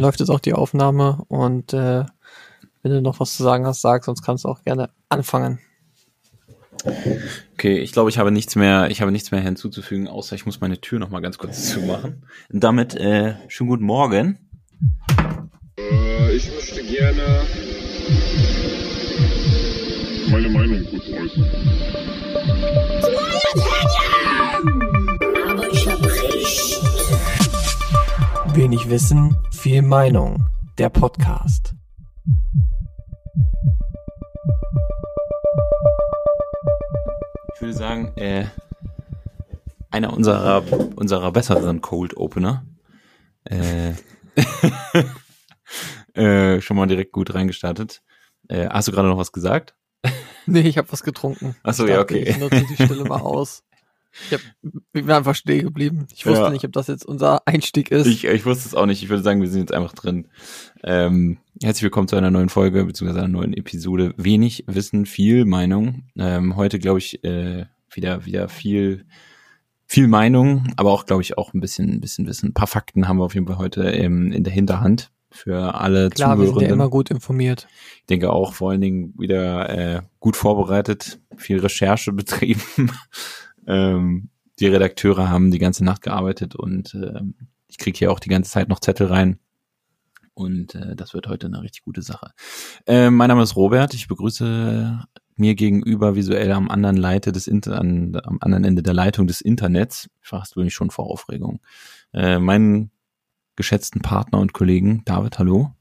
läuft jetzt auch die Aufnahme und äh, wenn du noch was zu sagen hast, sag, sonst kannst du auch gerne anfangen. Okay, ich glaube, ich habe nichts mehr, ich habe nichts mehr hinzuzufügen, außer ich muss meine Tür noch mal ganz kurz zumachen. Und damit äh, schönen guten Morgen. Äh, ich möchte gerne meine Meinung kurz äußern. Wenig Wissen, viel Meinung. Der Podcast. Ich würde sagen, äh, einer unserer unserer besseren Cold Opener. Äh, äh, schon mal direkt gut reingestartet. Äh, hast du gerade noch was gesagt? Nee, ich habe was getrunken. Ach so, Ich ja, okay. Ich nutze die Stille mal aus. Ich, hab, ich bin einfach stehen geblieben. Ich wusste Ja. nicht, ob das jetzt unser Einstieg ist. Ich, ich wusste es auch nicht. Ich würde sagen, wir sind jetzt einfach drin. Ähm, herzlich willkommen zu einer neuen Folge, beziehungsweise einer neuen Episode. Wenig Wissen, viel Meinung. Ähm, heute, glaube ich, äh, wieder, wieder viel, viel Meinung, aber auch, glaube ich, auch ein bisschen, ein bisschen Wissen. Ein paar Fakten haben wir auf jeden Fall heute ähm, in der Hinterhand für alle Klar, wir sind ja Zuhörenden. immer gut informiert. Ich denke auch vor allen Dingen wieder äh, gut vorbereitet, viel Recherche betrieben. Ähm, die Redakteure haben die ganze Nacht gearbeitet und ähm, ich kriege hier auch die ganze Zeit noch Zettel rein. Und äh, das wird heute eine richtig gute Sache. Äh, mein Name ist Robert. Ich begrüße mir gegenüber visuell am anderen Leite des Inter an, am anderen Ende der Leitung des Internets. Fast bin ich schon vor Aufregung. Äh, meinen geschätzten Partner und Kollegen David, hallo.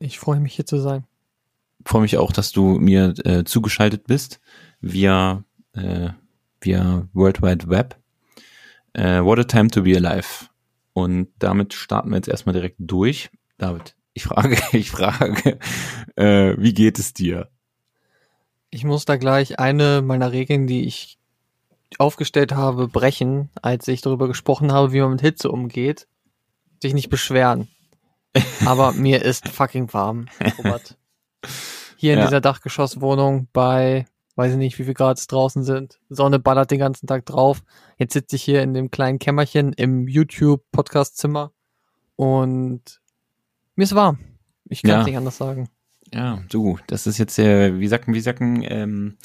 Ich freue mich hier zu sein. freue mich auch, dass du mir äh, zugeschaltet bist via, äh, via World Wide Web. Äh, what a time to be alive. Und damit starten wir jetzt erstmal direkt durch. David, ich frage, ich frage, äh, wie geht es dir? Ich muss da gleich eine meiner Regeln, die ich aufgestellt habe, brechen, als ich darüber gesprochen habe, wie man mit Hitze umgeht. Dich nicht beschweren. Aber mir ist fucking warm, Robert. Hier in Ja. dieser Dachgeschosswohnung bei, weiß ich nicht, wie viel Grad es draußen sind. Sonne ballert den ganzen Tag drauf. Jetzt sitze ich hier in dem kleinen Kämmerchen im YouTube-Podcast-Zimmer und mir ist warm. Ich kann es Ja. nicht anders sagen. Ja, du, das ist jetzt, äh, wie sagen, wie sagen, ähm,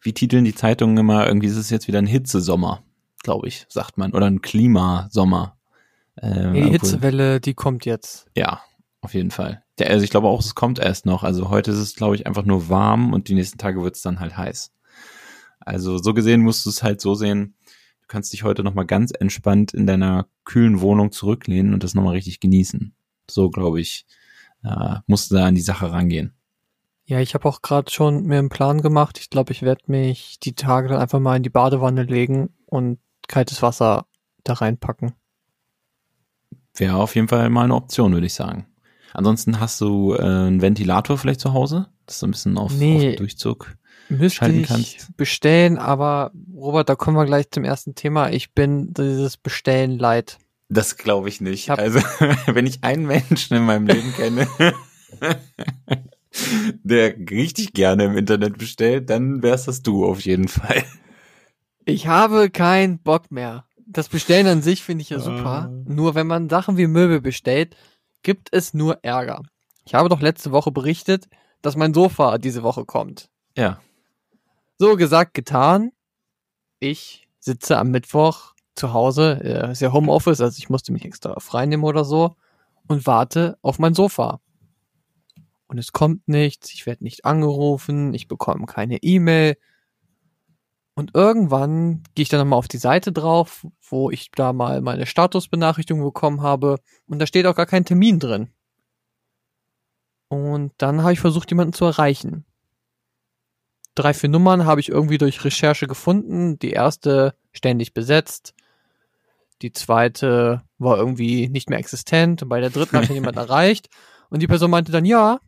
wie titeln die Zeitungen immer, irgendwie ist es jetzt wieder ein Hitzesommer, glaube ich, sagt man, oder ein Klimasommer. Ähm, Die Hitzewelle, die kommt jetzt. Ja, auf jeden Fall. Der, also ich glaube auch, es kommt erst noch. Also heute ist es, glaube ich, einfach nur warm und die nächsten Tage wird es dann halt heiß. Also so gesehen musst du es halt so sehen, du kannst dich heute nochmal ganz entspannt in deiner kühlen Wohnung zurücklehnen und das nochmal richtig genießen. So, glaube ich, äh, musst du da an die Sache rangehen. Ja, ich habe auch gerade schon mir einen Plan gemacht. Ich glaube, ich werde mich die Tage dann einfach mal in die Badewanne legen und kaltes Wasser da reinpacken. Wäre auf jeden Fall mal eine Option, würde ich sagen. Ansonsten hast du äh, einen Ventilator vielleicht zu Hause, dass du ein bisschen auf, Nee. auf Durchzug. Müsste Schalten ich kannst. bestellen, aber Robert, da kommen wir gleich zum ersten Thema. Ich bin dieses Bestellen leid. Das glaube ich nicht. Ich also, wenn ich einen Menschen in meinem Leben kenne, der richtig gerne im Internet bestellt, dann wär's das du auf jeden Fall. Ich habe keinen Bock mehr. Das Bestellen an sich finde ich ja super. Ah. Nur wenn man Sachen wie Möbel bestellt, gibt es nur Ärger. Ich habe doch letzte Woche berichtet, dass mein Sofa diese Woche kommt. Ja. So gesagt, getan. Ich sitze am Mittwoch zu Hause, äh, ist ja Homeoffice, also ich musste mich extra freinehmen oder so und warte auf mein Sofa. Und es kommt nichts, ich werde nicht angerufen, ich bekomme keine E-Mail. Und irgendwann gehe ich dann nochmal auf die Seite drauf, wo ich da mal meine Statusbenachrichtigung bekommen habe und da steht auch gar kein Termin drin. Und dann habe ich versucht, jemanden zu erreichen drei, vier Nummern habe ich irgendwie durch Recherche gefunden. Die erste ständig besetzt. Die zweite war irgendwie nicht mehr existent. Und bei der dritten habe ich jemanden erreicht. Und die Person meinte dann, ja,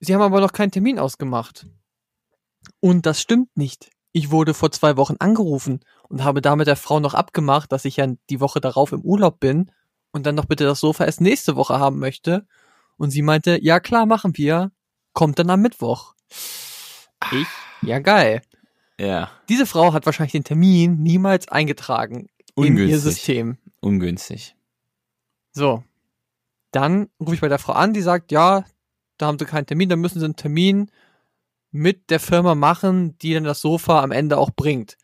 sie haben aber noch keinen Termin ausgemacht. Und das stimmt nicht. Ich wurde vor zwei Wochen angerufen und habe da mit der Frau noch abgemacht, dass ich ja die Woche darauf im Urlaub bin und dann noch bitte das Sofa erst nächste Woche haben möchte. Und sie meinte, ja klar, machen wir. Kommt dann am Mittwoch. Ich, ja geil. Ja. Diese Frau hat wahrscheinlich den Termin niemals eingetragen in ihr Ungünstig. System. Ungünstig. So. Dann rufe ich bei der Frau an, die sagt, ja, da haben sie keinen Termin, dann müssen sie einen Termin mit der Firma machen, die dann das Sofa am Ende auch bringt.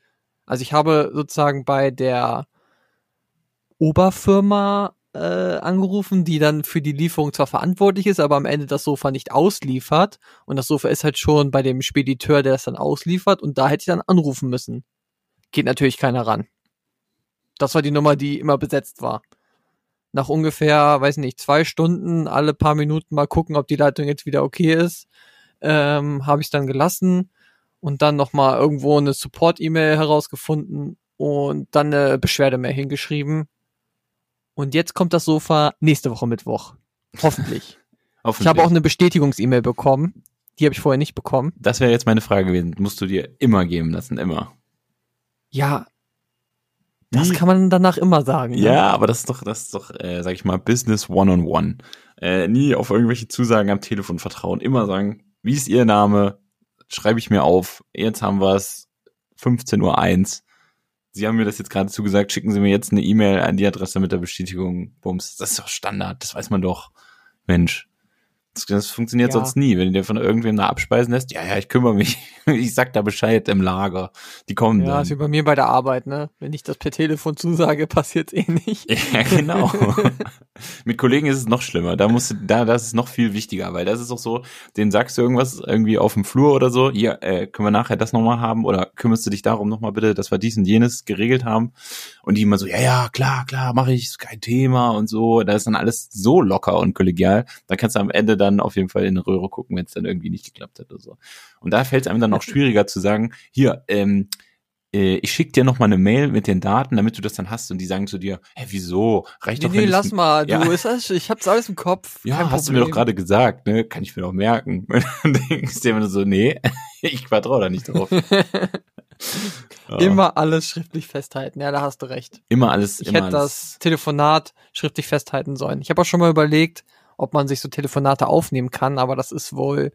Also ich habe sozusagen bei der Oberfirma äh, angerufen, die dann für die Lieferung zwar verantwortlich ist, aber am Ende das Sofa nicht ausliefert. Und das Sofa ist halt schon bei dem Spediteur, der es dann ausliefert. Und da hätte ich dann anrufen müssen. Geht natürlich keiner ran. Das war die Nummer, die immer besetzt war. Nach ungefähr, weiß nicht, zwei Stunden, alle paar Minuten mal gucken, ob die Leitung jetzt wieder okay ist, ähm, habe ich dann gelassen und dann nochmal irgendwo eine Support-E-Mail herausgefunden und dann eine Beschwerde mehr hingeschrieben. Und jetzt kommt das Sofa nächste Woche Mittwoch. Hoffentlich. Hoffentlich. Ich habe auch eine Bestätigungs-E-Mail bekommen. Die habe ich vorher nicht bekommen. das wäre jetzt meine Frage gewesen. Musst du dir immer geben lassen, immer. Ja, das kann man danach immer sagen. Ne? Ja, aber das ist doch, das ist doch, äh, sag ich mal, Business One-on-One. Äh, nie auf irgendwelche Zusagen am Telefon vertrauen. Immer sagen, wie ist Ihr Name? Schreibe ich mir auf. Jetzt haben wir es 15.01 Uhr. Sie haben mir das jetzt gerade zugesagt. Schicken Sie mir jetzt eine E-Mail an die Adresse mit der Bestätigung. Bums. Das ist doch Standard. Das weiß man doch. Mensch. Das, das funktioniert Ja. sonst nie. Wenn du dir von irgendwem da abspeisen lässt, ja, ja, ich kümmere mich. Ich sag da Bescheid im Lager. Die kommen Ja, dann. ist wie bei mir bei der Arbeit, ne? Wenn ich das per Telefon zusage, passiert's eh nicht. Ja, genau. Mit Kollegen ist es noch schlimmer. Da musst du, da, das ist noch viel wichtiger, weil das ist auch so, denen sagst du irgendwas irgendwie auf dem Flur oder so, hier, äh, können wir nachher das nochmal haben oder kümmerst du dich darum nochmal bitte, dass wir dies und jenes geregelt haben? Und die immer so, ja, ja, klar, klar, mache ich, ist kein Thema und so. Da ist dann alles so locker und kollegial. Da kannst du am Ende dann auf jeden Fall in eine Röhre gucken, wenn es dann irgendwie nicht geklappt hat oder so. Und da fällt es einem dann auch schwieriger zu sagen, hier, ähm, äh, ich schick dir noch mal eine Mail mit den Daten, damit du das dann hast und die sagen zu dir, hä, wieso? Reicht Nee, doch, nee, lass mal, du, Ja. ist das, ich hab's alles im Kopf. Ja, kein hast du mir doch Problem. gerade gesagt, ne? Kann ich mir doch merken. Und dann denkst du dir immer so, nee, ich vertraue da nicht drauf. Ja. Immer alles schriftlich festhalten. Ja, da hast du recht. immer alles, Ich immer hätte alles. das Telefonat schriftlich festhalten sollen. Ich habe auch schon mal überlegt, ob man sich so Telefonate aufnehmen kann, aber das ist wohl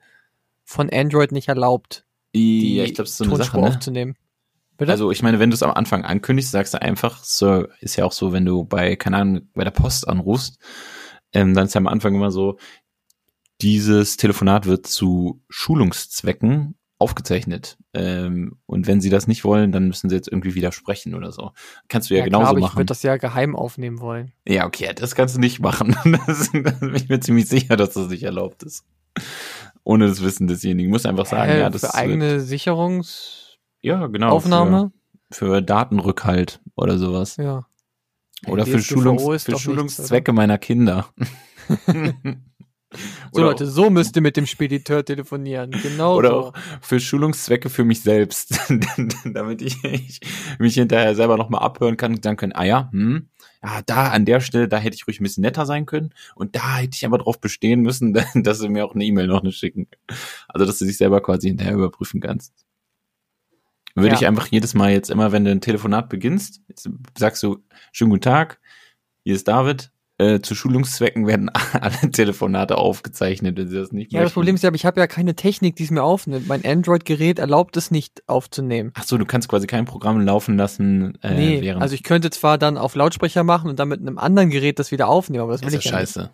von Android nicht erlaubt, die ja, ich ist so Tonspur Sache, ne? aufzunehmen. Bitte? Also ich meine, wenn du es am Anfang ankündigst, sagst du einfach, so ist ja auch so, wenn du bei, keine Ahnung, bei der Post anrufst, ähm, dann ist ja am Anfang immer so, dieses Telefonat wird zu Schulungszwecken aufgezeichnet. Ähm, und wenn sie das nicht wollen, dann müssen sie jetzt irgendwie widersprechen oder so. Kannst du ja, klar, genauso aber ich machen. würde das ja geheim aufnehmen wollen. Ja, okay, das kannst du nicht machen. Das, da bin ich mir ziemlich sicher, dass das nicht erlaubt ist. Ohne das Wissen desjenigen. Muss einfach sagen, Hä, ja, das für eigene Sicherungsaufnahme? ja, genau. Für, für Datenrückhalt oder sowas. Ja. Oder für, Schulungs, für doch nichts, Schulungszwecke meiner Kinder. So Leute, so müsst ihr mit dem Spediteur telefonieren. Genau Oder so. auch für Schulungszwecke für mich selbst, damit ich, ich mich hinterher selber nochmal abhören kann und sagen können, ah ja, hm, ja, da an der Stelle, da hätte ich ruhig ein bisschen netter sein können und da hätte ich aber drauf bestehen müssen, dass sie mir auch eine E-Mail noch nicht schicken. Also, dass du dich selber quasi hinterher überprüfen kannst. Würde Ja. ich einfach jedes Mal jetzt immer, wenn du ein Telefonat beginnst, sagst du, schönen guten Tag, hier ist David, äh, zu Schulungszwecken werden alle Telefonate aufgezeichnet, wenn sie das nicht Ja, das möchten. Problem ist ja, aber ich habe ja keine Technik, die es mir aufnimmt. Mein Android-Gerät erlaubt es nicht aufzunehmen. Ach so, du kannst quasi kein Programm laufen lassen, äh, nee, während also ich könnte zwar dann auf Lautsprecher machen und dann mit einem anderen Gerät das wieder aufnehmen, aber das will das ist ich ja ja nicht. scheiße.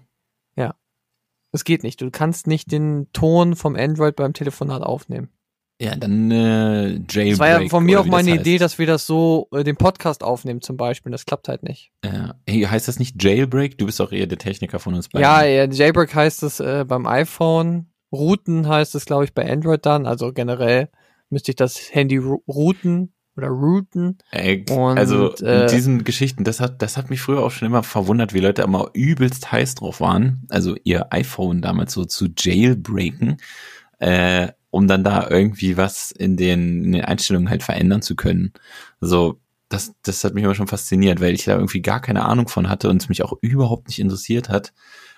Das geht nicht. Du kannst nicht den Ton vom Android beim Telefonat aufnehmen. Ja, dann äh, Jailbreak. Das war ja von mir auch meine das Idee, heißt. dass wir das so, äh, den Podcast aufnehmen zum Beispiel. Das klappt halt nicht. Äh, hey, heißt das nicht Jailbreak? Du bist auch eher der Techniker von uns beiden. Ja, ja, Jailbreak heißt es äh, beim iPhone. Routen heißt es, glaube ich, bei Android dann. Also generell müsste ich das Handy routen oder routen. Ey, Und, also äh, mit diesen Geschichten, das hat, das hat mich früher auch schon immer verwundert, wie Leute immer übelst heiß drauf waren, also ihr iPhone damals so zu jailbreaken, äh, um dann da irgendwie was in den, in den Einstellungen halt verändern zu können. Also das, das hat mich immer schon fasziniert, weil ich da irgendwie gar keine Ahnung von hatte und es mich auch überhaupt nicht interessiert hat.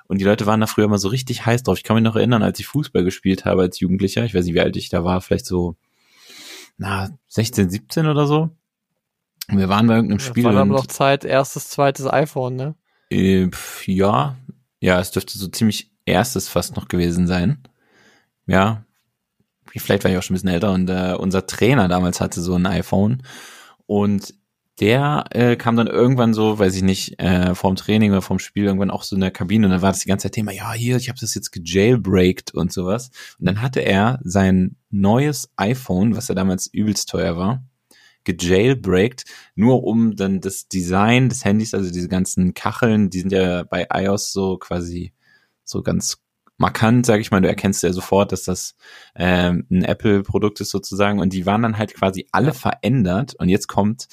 Und die Leute waren da früher immer so richtig heiß drauf. Ich kann mich noch erinnern, als ich Fußball gespielt habe als Jugendlicher, ich weiß nicht, wie alt ich da war, vielleicht so, na, 16, 17 oder so. Und wir waren bei irgendeinem Das Spiel war dann und noch Zeit, erstes, zweites iPhone, ne? äh, ja, ja, es dürfte so ziemlich erstes fast noch gewesen sein. Ja, vielleicht war ich auch schon ein bisschen älter und äh, unser Trainer damals hatte so ein iPhone und der äh, kam dann irgendwann so, weiß ich nicht, äh, vorm Training oder vorm Spiel irgendwann auch so in der Kabine und dann war das die ganze Zeit Thema, ja, hier, ich habe das jetzt gejailbreakt und sowas. Und dann hatte er sein neues iPhone, was ja damals übelst teuer war, gejailbreakt, nur um dann das Design des Handys, also diese ganzen Kacheln, die sind ja bei iOS so quasi so ganz markant, sage ich mal, du erkennst ja sofort, dass das ähm, ein Apple-Produkt ist sozusagen und die waren dann halt quasi alle Ja. verändert und jetzt kommt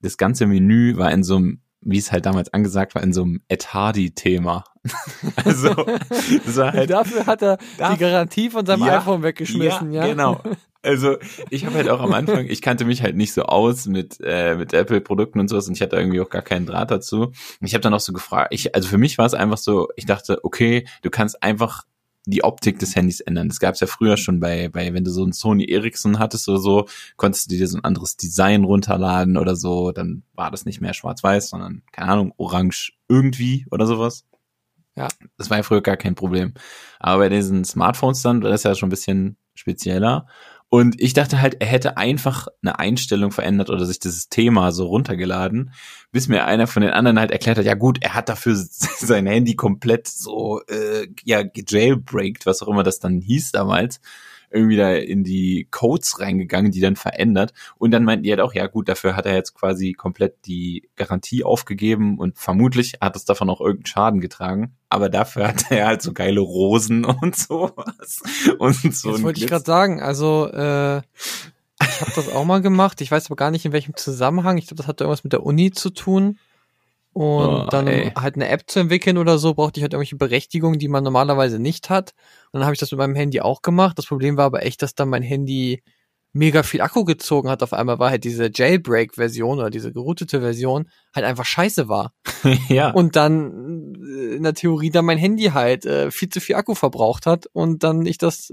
das ganze Menü war in so einem wie es halt damals angesagt war, in so einem Ed Hardy-Thema. also, das war halt Dafür hat er die Garantie von seinem Ja, iPhone weggeschmissen, ja. Genau. Also ich habe halt auch am Anfang, ich kannte mich halt nicht so aus mit äh, mit Apple-Produkten und sowas und ich hatte irgendwie auch gar keinen Draht dazu. Und ich habe dann auch so gefragt, ich, also für mich war es einfach so, ich dachte, okay, du kannst einfach die Optik des Handys ändern. Das gab es ja früher schon bei, bei, wenn du so ein Sony Ericsson hattest oder so, konntest du dir so ein anderes Design runterladen oder so, dann war das nicht mehr schwarz-weiß, sondern, keine Ahnung, orange irgendwie oder sowas. Ja. Das war ja früher gar kein Problem. Aber bei diesen Smartphones dann war das ja schon ein bisschen spezieller. Und ich dachte halt, er hätte einfach eine Einstellung verändert oder sich dieses Thema so runtergeladen, bis mir einer von den anderen halt erklärt hat, ja gut, er hat dafür sein Handy komplett so äh, ja gejailbreakt, was auch immer das dann hieß damals, irgendwie da in die Codes reingegangen, die dann verändert. Und dann meinten die halt auch, ja gut, dafür hat er jetzt quasi komplett die Garantie aufgegeben und vermutlich hat es davon auch irgendeinen Schaden getragen. Aber dafür hat er halt so geile Rosen und sowas. Und so Das wollte ich Glitz- gerade sagen. Also, äh, ich habe das auch mal gemacht. Ich weiß aber gar nicht, in welchem Zusammenhang. Ich glaube, das hat irgendwas mit der Uni zu tun. Und Oh, dann ey. halt eine App zu entwickeln oder so, brauchte ich halt irgendwelche Berechtigungen, die man normalerweise nicht hat. Und dann habe ich das mit meinem Handy auch gemacht. Das Problem war aber echt, dass dann mein Handy mega viel Akku gezogen hat. Auf einmal war halt diese Jailbreak-Version oder diese geroutete Version halt einfach scheiße war. ja. Und dann äh, in der Theorie dann mein Handy halt äh, viel zu viel Akku verbraucht hat und dann ich das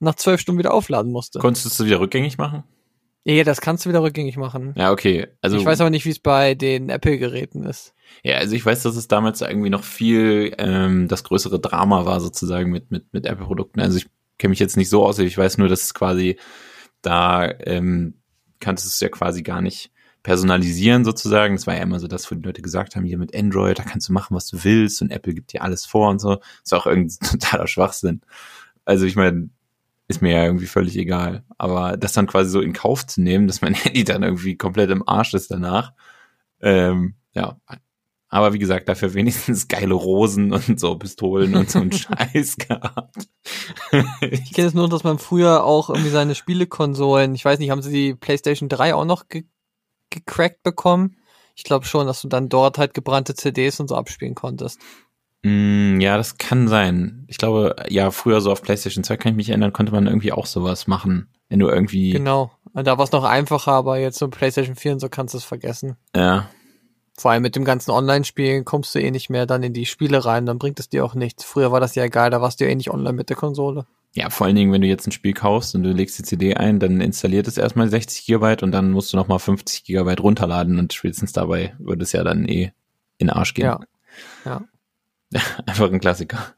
nach zwölf Stunden wieder aufladen musste. Konntest du es wieder rückgängig machen? Ja, das kannst du wieder rückgängig machen. Ja, okay. Also ich weiß aber nicht, wie es bei den Apple-Geräten ist. Ja, also ich weiß, dass es damals irgendwie noch viel ähm, das größere Drama war sozusagen mit mit mit Apple-Produkten. Also ich kenne mich jetzt nicht so aus, ich weiß nur, dass es quasi da ähm, kannst du es ja quasi gar nicht personalisieren sozusagen. Das war ja immer so das, wo die Leute gesagt haben, hier mit Android, da kannst du machen, was du willst und Apple gibt dir alles vor und so. Das ist auch irgendwie totaler Schwachsinn. Also ich meine, ist mir ja irgendwie völlig egal. Aber das dann quasi so in Kauf zu nehmen, dass mein Handy dann irgendwie komplett im Arsch ist danach, ähm, ja. Aber wie gesagt, dafür wenigstens geile Rosen und so Pistolen und so ein Scheiß gehabt. Ich kenne es nur, dass man früher auch irgendwie seine Spielekonsolen, ich weiß nicht, haben sie die PlayStation 3 auch noch ge gecrackt bekommen? Ich glaube schon, dass du dann dort halt gebrannte CDs und so abspielen konntest. Mm, ja, das kann sein. Ich glaube, ja, früher so auf PlayStation 2 kann ich mich erinnern, konnte man irgendwie auch sowas machen. Wenn du irgendwie, Genau. Da war es noch einfacher, aber jetzt so PlayStation 4 und so kannst du es vergessen. ja, Vor allem mit dem ganzen Online-Spielen kommst du eh nicht mehr dann in die Spiele rein, dann bringt es dir auch nichts. Früher war das ja egal, da warst du ja eh nicht online mit der Konsole. ja, vor allen Dingen, wenn du jetzt ein Spiel kaufst und du legst die CD ein, dann installiert es erstmal 60 Gigabyte und dann musst du nochmal 50 Gigabyte runterladen und spätestens dabei würde es ja dann eh in den Arsch gehen. Ja. Ja. Einfach ein Klassiker.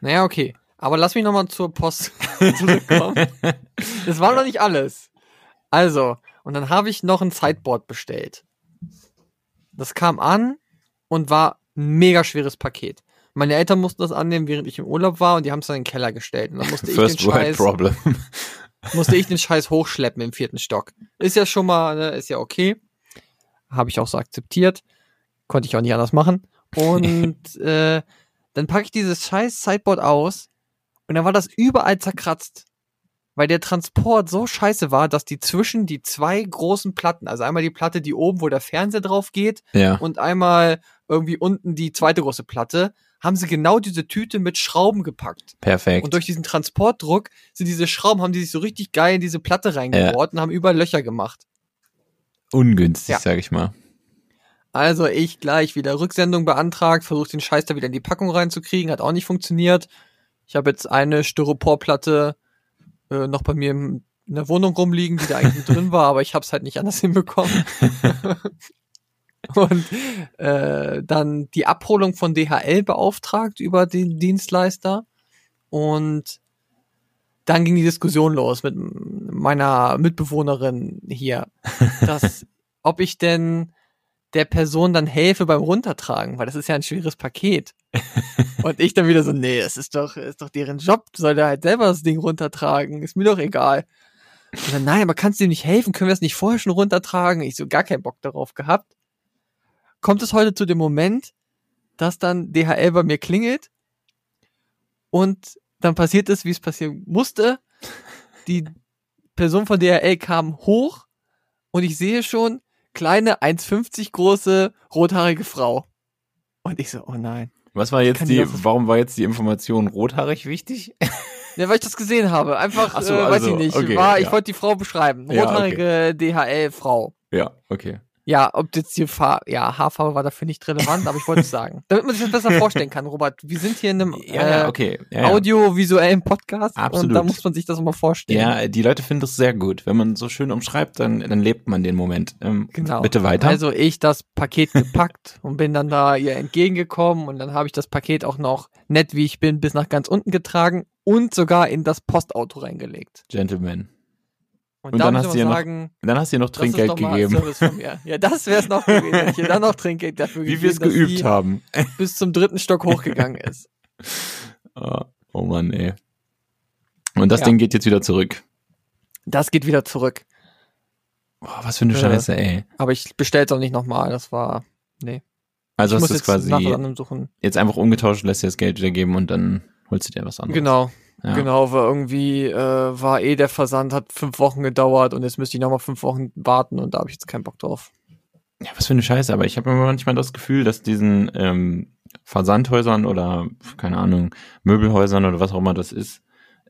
Naja, okay. Aber lass mich nochmal zur Post zurückkommen. Das war noch nicht alles. Also, und dann habe ich noch ein Sideboard bestellt. Das kam an und war ein mega schweres Paket. Meine Eltern mussten das annehmen, während ich im Urlaub war und die haben es dann in den Keller gestellt. Und dann musste ich den First World Scheiß, Problem. musste ich den Scheiß hochschleppen im vierten Stock. Ist ja schon mal, ne, ist ja okay. Habe ich auch so akzeptiert. Konnte ich auch nicht anders machen. Und äh, dann packe ich dieses scheiß Sideboard aus und dann war das überall zerkratzt. Weil der Transport so scheiße war, dass die zwischen die zwei großen Platten, also einmal die Platte, die oben, wo der Fernseher drauf geht, Ja. und einmal irgendwie unten die zweite große Platte, haben sie genau diese Tüte mit Schrauben gepackt. Perfekt. Und durch diesen Transportdruck sind diese Schrauben, haben die sich so richtig geil in diese Platte reingebohrt und haben überall Löcher gemacht. Ungünstig, Ja. sag ich mal. Also ich gleich wieder Rücksendung beantragt, versucht den Scheiß da wieder in die Packung reinzukriegen, hat auch nicht funktioniert. Ich habe jetzt eine Styroporplatte äh, noch bei mir in der Wohnung rumliegen, die da eigentlich drin war, aber ich habe es halt nicht anders hinbekommen. Und äh, dann die Abholung von DHL beauftragt über den Dienstleister. Und dann ging die Diskussion los mit meiner Mitbewohnerin hier, dass ob ich denn der Person dann helfe beim Runtertragen, weil das ist ja ein schweres Paket. und ich dann wieder so, nee, es ist doch, ist doch deren Job, soll der halt selber das Ding runtertragen, ist mir doch egal. Und dann, nein, aber kannst du ihm nicht helfen? Können wir es nicht vorher schon runtertragen? Ich so gar keinen Bock darauf gehabt. Kommt es heute zu dem Moment, dass dann DHL bei mir klingelt und dann passiert es, wie es passieren musste. Die Person von DHL kam hoch und ich sehe schon kleine 1,50 große rothaarige Frau. Und ich so, oh nein. Was war jetzt die, ich warum war jetzt die Information rothaarig wichtig? Ja, weil ich das gesehen habe. Einfach, Ach so, äh, weiß also, ich nicht. okay, war, ich ja. wollte die Frau beschreiben. Ja, Rothaarige DHL-Frau. ja, okay. Ja, ob jetzt die Fa ja, Haarfarbe war dafür nicht relevant, aber ich wollte es sagen. Damit man sich das besser vorstellen kann, Robert. Wir sind hier in einem Ja, äh, okay. Ja, ja. audiovisuellen Podcast Absolut. und da muss man sich das mal vorstellen. Ja, die Leute finden das sehr gut. Wenn man so schön umschreibt, dann, dann lebt man den Moment. Ähm, Genau. Bitte weiter. Also ich das Paket gepackt und bin dann da ihr entgegengekommen und dann habe ich das Paket auch noch nett wie ich bin bis nach ganz unten getragen und sogar in das Postauto reingelegt. Gentleman. Und, Und da dann muss hast du mal noch sagen, Dann hast du ihr noch Trinkgeld gegeben. Ja, das wäre es noch gewesen, wenn ich ihr dann noch Trinkgeld dafür Wie wir es gegeben, geübt haben. bis zum dritten Stock hochgegangen ist. Oh, oh Mann, ey. Und das Ja. Ding geht jetzt wieder zurück. Das geht wieder zurück. Boah, was für eine Äh, Scheiße, ey. Aber ich bestell's auch nicht nochmal. Das war, nee. Also ich hast du es quasi jetzt einfach umgetauscht, lässt dir das Geld wieder geben und dann holst du dir was anderes. Genau. Ja. Genau, war irgendwie, äh, war eh der Versand, hat fünf Wochen gedauert und jetzt müsste ich nochmal fünf Wochen warten und da habe ich jetzt keinen Bock drauf. Ja, was für eine Scheiße, aber ich habe immer manchmal das Gefühl, dass diesen ähm, Versandhäusern oder, keine Ahnung, Möbelhäusern oder was auch immer das ist,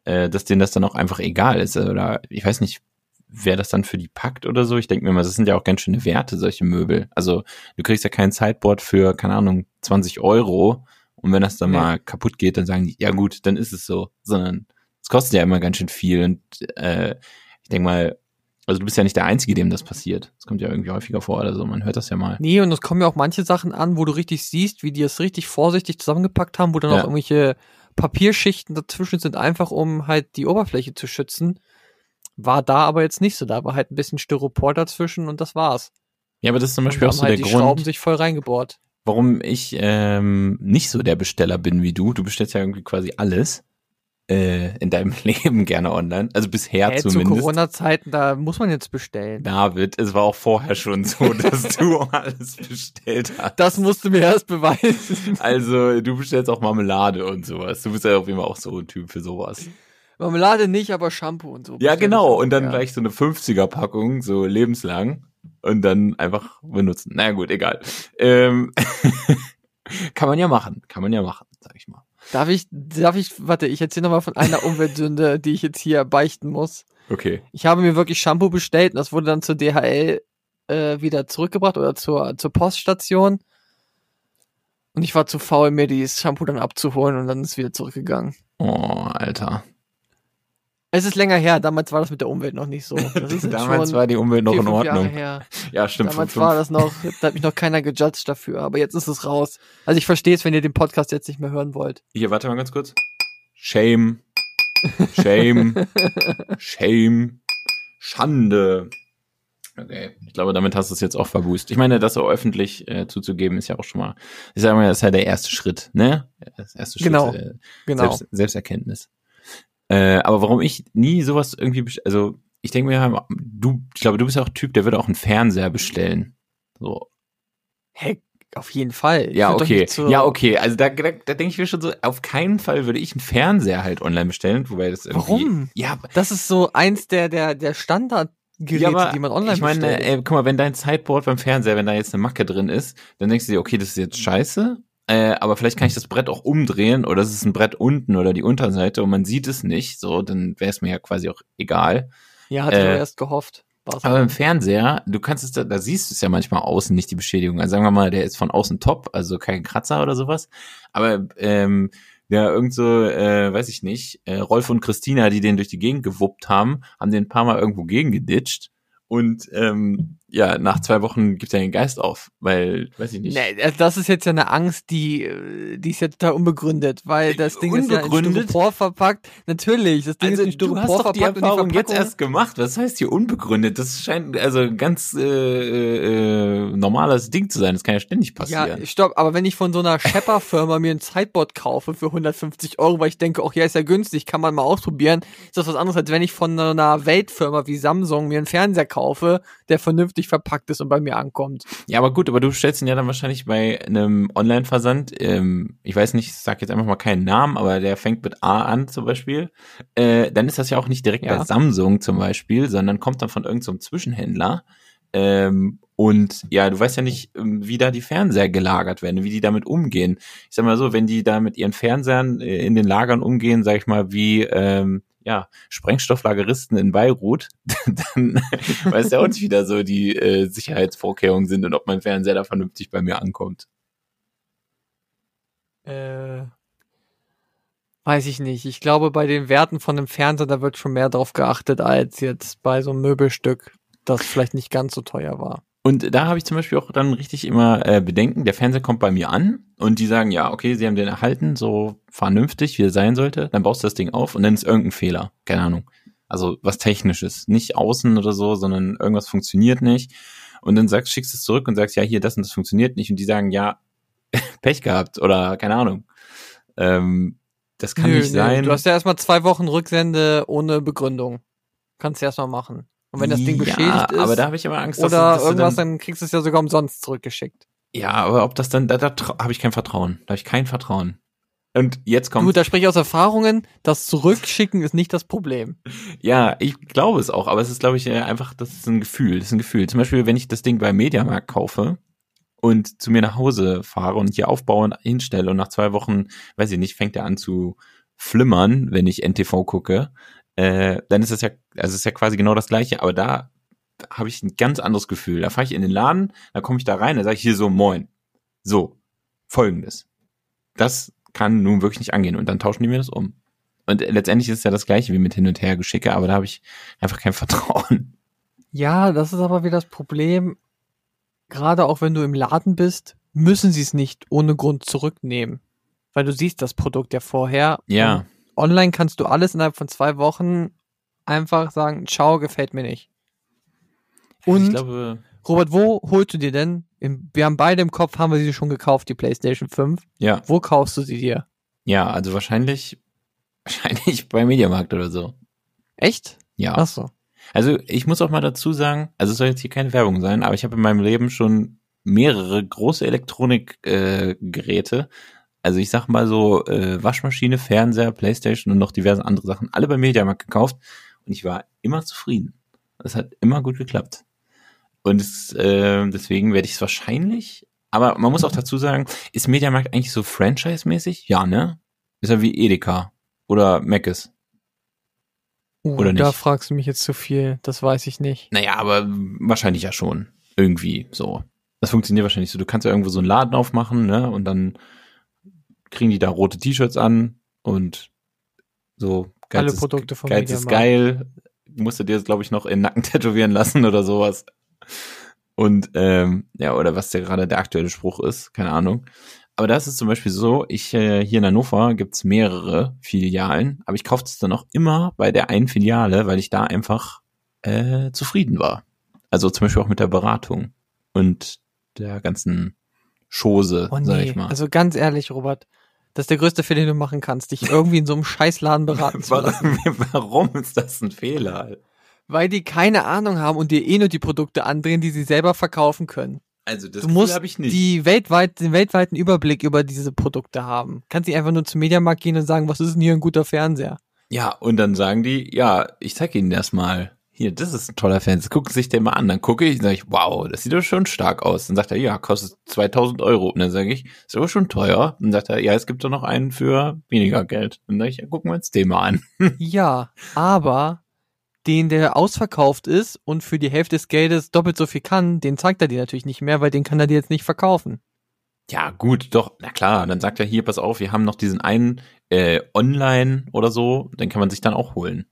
äh, dass denen das dann auch einfach egal ist. Oder ich weiß nicht, wer das dann für die packt oder so. Ich denke mir mal, das sind ja auch ganz schöne Werte, solche Möbel. Also du kriegst ja kein Sideboard für, keine Ahnung, 20 Euro. Und wenn das dann Nee. mal kaputt geht, dann sagen die, ja gut, dann ist es so. Sondern es kostet ja immer ganz schön viel. Und äh, ich denke mal, also du bist ja nicht der Einzige, dem das passiert. Das kommt ja irgendwie häufiger vor oder so. Man hört das ja mal. Nee, und es kommen ja auch manche Sachen an, wo du richtig siehst, wie die es richtig vorsichtig zusammengepackt haben, wo dann Ja. auch irgendwelche Papierschichten dazwischen sind, einfach um halt die Oberfläche zu schützen. War da aber jetzt nicht so. Da war halt ein bisschen Styropor dazwischen und das war's. Ja, aber das ist zum Beispiel auch so halt der die Schrauben Grund, sich voll reingebohrt. Warum ich ähm, nicht so der Besteller bin wie du. Du bestellst ja irgendwie quasi alles äh, in deinem Leben gerne online. Also bisher zu zumindest. Corona-Zeiten, da muss man jetzt bestellen. David, es war auch vorher schon so, dass du alles bestellt hast. Das musst du mir erst beweisen. Also, du bestellst auch Marmelade und sowas. Du bist ja auf jeden Fall auch so ein Typ für sowas. Marmelade nicht, aber Shampoo und so. Ja, genau. Und dann ja. gleich so eine 50er-Packung, so lebenslang. Und dann einfach benutzen. Na gut, egal. Ähm, kann man ja machen. Kann man ja machen, sag ich mal. Darf ich, darf ich, warte, ich erzähle nochmal von einer Umweltsünde, die ich jetzt hier beichten muss. Okay. Ich habe mir wirklich Shampoo bestellt und das wurde dann zur DHL äh, wieder zurückgebracht oder zur, zur Poststation. Und ich war zu faul, mir dieses Shampoo dann abzuholen und dann ist es wieder zurückgegangen. Oh, Alter. Es ist länger her, damals war das mit der Umwelt noch nicht so. Damals war die Umwelt noch vier, in Ordnung. Ja, stimmt. Damals war das noch, da hat mich noch keiner gejudged dafür, aber jetzt ist es raus. Also ich verstehe es, wenn ihr den Podcast jetzt nicht mehr hören wollt. Hier, warte mal ganz kurz. Shame. Shame. Shame. Schande. Okay. Ich glaube, damit hast du es jetzt auch verbußt. Ich meine, das so öffentlich äh, zuzugeben, ist ja auch schon mal, ich sage mal, das ist ja der erste Schritt, ne? Das erste Schritt, Genau. äh, Genau. Selbst, Selbsterkenntnis. Äh, aber warum ich nie sowas irgendwie, also ich denke mir, du, ich glaube, du bist ja auch ein Typ, der würde auch einen Fernseher bestellen. So. Hey, auf jeden Fall. Ich Ja, okay. Ja, okay. Also da, da, da denke ich mir schon so, auf keinen Fall würde ich einen Fernseher halt online bestellen, wobei das irgendwie. Warum? Ja, Das ist so eins der, der, der Standardgeräte, ja, aber die man online ich meine, bestellt. ey, guck mal, wenn dein Sideboard beim Fernseher, wenn da jetzt eine Macke drin ist, dann denkst du dir, okay, das ist jetzt scheiße, äh, aber vielleicht kann ich das Brett auch umdrehen oder es ist ein Brett unten oder die Unterseite und man sieht es nicht, so, dann wäre es mir ja quasi auch egal. ja, hatte ich äh, aber erst gehofft. War's Aber im Fernseher, du kannst es da, da siehst du es ja manchmal außen, nicht die Beschädigung. Also sagen wir mal, der ist von außen top, also kein Kratzer oder sowas. Aber ähm, ja, irgend so, äh, weiß ich nicht, äh, Rolf und Christina, die den durch die Gegend gewuppt haben, haben den ein paar Mal irgendwo gegen geditscht. Und ähm, ja, nach zwei Wochen gibt er den Geist auf, weil, weiß ich nicht. Nee, also das ist jetzt ja eine Angst, die, äh, die ist jetzt da unbegründet, weil das Ding ist ja in? Styropor verpackt. Natürlich, das Ding Also, ist in du Styropor hast doch die verpackt Erfahrung die jetzt erst gemacht. Was heißt hier unbegründet? Das scheint also ein ganz äh, äh, normales Ding zu sein. Das kann ja ständig passieren. Ja, stopp, aber wenn ich von so einer Shepper-Firma mir ein Sideboard kaufe für 150 Euro, weil ich denke, ach ja, ist ja günstig, kann man mal ausprobieren, ist das was anderes, als wenn ich von einer Weltfirma wie Samsung mir einen Fernseher kaufe, der vernünftig verpackt ist und bei mir ankommt. Ja, aber gut, aber du stellst ihn ja dann wahrscheinlich bei einem Online-Versand, ähm, ich weiß nicht, ich sag jetzt einfach mal keinen Namen, aber der fängt mit A an zum Beispiel, äh, dann ist das ja auch nicht direkt Ja. bei Samsung zum Beispiel, sondern kommt dann von irgendeinem so Zwischenhändler. Ähm, und ja, du weißt ja nicht, ähm, wie da die Fernseher gelagert werden, wie die damit umgehen. Ich sag mal so, wenn die da mit ihren Fernsehern äh, in den Lagern umgehen, sag ich mal, wie ähm, ja, Sprengstofflageristen in Beirut, dann weiß ja auch nicht, wie da so die äh, Sicherheitsvorkehrungen sind und ob mein Fernseher da vernünftig bei mir ankommt. Äh, weiß ich nicht. Ich glaube, bei den Werten von einem Fernseher, da wird schon mehr drauf geachtet, als jetzt bei so einem Möbelstück, das vielleicht nicht ganz so teuer war. Und da habe ich zum Beispiel auch dann richtig immer äh, Bedenken, der Fernseher kommt bei mir an und die sagen, ja, okay, sie haben den erhalten, so vernünftig, wie er sein sollte, dann baust du das Ding auf und dann ist irgendein Fehler, keine Ahnung. Also was Technisches, nicht außen oder so, sondern irgendwas funktioniert nicht. Und dann sagst, schickst du es zurück und sagst, ja, hier, das und das funktioniert nicht. Und die sagen, ja, Pech gehabt oder keine Ahnung. Ähm, das kann Nö, nicht nö, sein. Du hast ja erstmal zwei Wochen Rücksende ohne Begründung. Kannst du erstmal machen. Und wenn das Ding ja, beschädigt ist aber da habe ich immer Angst, dass, oder dass irgendwas, dann, dann, kriegst du es ja sogar umsonst zurückgeschickt. ja, aber ob das dann, da, da habe ich kein Vertrauen. Da habe ich kein Vertrauen. Und jetzt kommt Gut, da spreche ich aus Erfahrungen, das Zurückschicken ist nicht das Problem. Ja, ich glaube es auch, aber es ist, glaube ich, äh, einfach, das ist ein Gefühl, das ist ein Gefühl. Zum Beispiel, wenn ich das Ding beim Mediamarkt kaufe und zu mir nach Hause fahre und hier aufbaue und hinstelle und nach zwei Wochen, weiß ich nicht, fängt er an zu flimmern, wenn ich NTV gucke, äh, dann ist das ja, also es ist ja quasi genau das gleiche, aber da habe ich ein ganz anderes Gefühl. Da fahre ich in den Laden, da komme ich da rein, da sage ich hier so, moin. So, folgendes. Das kann nun wirklich nicht angehen und dann tauschen die mir das um. Und letztendlich ist es ja das gleiche wie mit hin und her geschicke, aber da habe ich einfach kein Vertrauen. Ja, das ist aber wieder das Problem. Gerade auch wenn du im Laden bist, müssen sie es nicht ohne Grund zurücknehmen. Weil du siehst das Produkt ja vorher. Ja. Online kannst du alles innerhalb von zwei Wochen einfach sagen, ciao, gefällt mir nicht. Und glaube, Robert, wo holst du dir denn? Wir haben beide im Kopf, haben wir sie schon gekauft, die PlayStation 5. ja, Wo kaufst du sie dir? ja, also wahrscheinlich, wahrscheinlich bei Mediamarkt oder so. Echt? Ja. Ach so. Also ich muss auch mal dazu sagen, also es soll jetzt hier keine Werbung sein, aber ich habe in meinem Leben schon mehrere große Elektronikgeräte, äh, also ich sag mal so äh, Waschmaschine, Fernseher, Playstation und noch diverse andere Sachen, alle beim Mediamarkt gekauft und ich war immer zufrieden. Es hat immer gut geklappt. Und es, äh, deswegen werde ich es wahrscheinlich, aber man muss auch dazu sagen, ist Mediamarkt eigentlich so franchise-mäßig? Ja, ne? Ist ja wie Edeka oder Mc's. Uh, Oder Da nicht? fragst du mich jetzt zu viel. Das weiß ich nicht. Naja, aber wahrscheinlich ja schon. Irgendwie so. Das funktioniert wahrscheinlich so. Du kannst ja irgendwo so einen Laden aufmachen, ne? Und dann kriegen die da rote T-Shirts an und so Geiz Alle ist, Produkte vom Geiz ist geil. Musst du dir das, glaube ich, noch in den Nacken tätowieren lassen oder sowas. Und ähm, ja, oder was der gerade der aktuelle Spruch ist, keine Ahnung. Aber da ist es zum Beispiel so, ich äh, hier in Hannover gibt's mehrere Filialen, aber ich kaufe es dann auch immer bei der einen Filiale, weil ich da einfach äh, zufrieden war. Also zum Beispiel auch mit der Beratung und der ganzen Chose, Oh sag nee, ich mal. also ganz ehrlich, Robert, das ist der größte Fehler, den du machen kannst, dich irgendwie in so einem Scheißladen beraten zu lassen. warum, ist das ein Fehler? Weil die keine Ahnung haben und dir eh nur die Produkte andrehen, die sie selber verkaufen können. Also das Du musst habe ich nicht. die weltweit, den weltweiten Überblick über diese Produkte haben. Kannst nicht einfach nur zum Mediamarkt gehen und sagen, was ist denn hier ein guter Fernseher? Ja, und dann sagen die, ja, ich zeig Ihnen das mal. Hier, das ist ein toller Fernseher. Gucken Sie sich den mal an. Dann gucke ich und sage ich, wow, das sieht doch schon stark aus. Dann sagt er, ja, kostet 2000 Euro. Und dann sage ich, ist aber schon teuer. Und dann sagt er, ja, es gibt doch noch einen für weniger Geld. Und dann sage ich, ja, gucken wir uns den mal an. Ja, aber den, der ausverkauft ist und für die Hälfte des Geldes doppelt so viel kann, den zeigt er dir natürlich nicht mehr, weil den kann er dir jetzt nicht verkaufen. Ja, gut, doch, na klar. Dann sagt er, hier, pass auf, wir haben noch diesen einen äh, online oder so. Den kann man sich dann auch holen.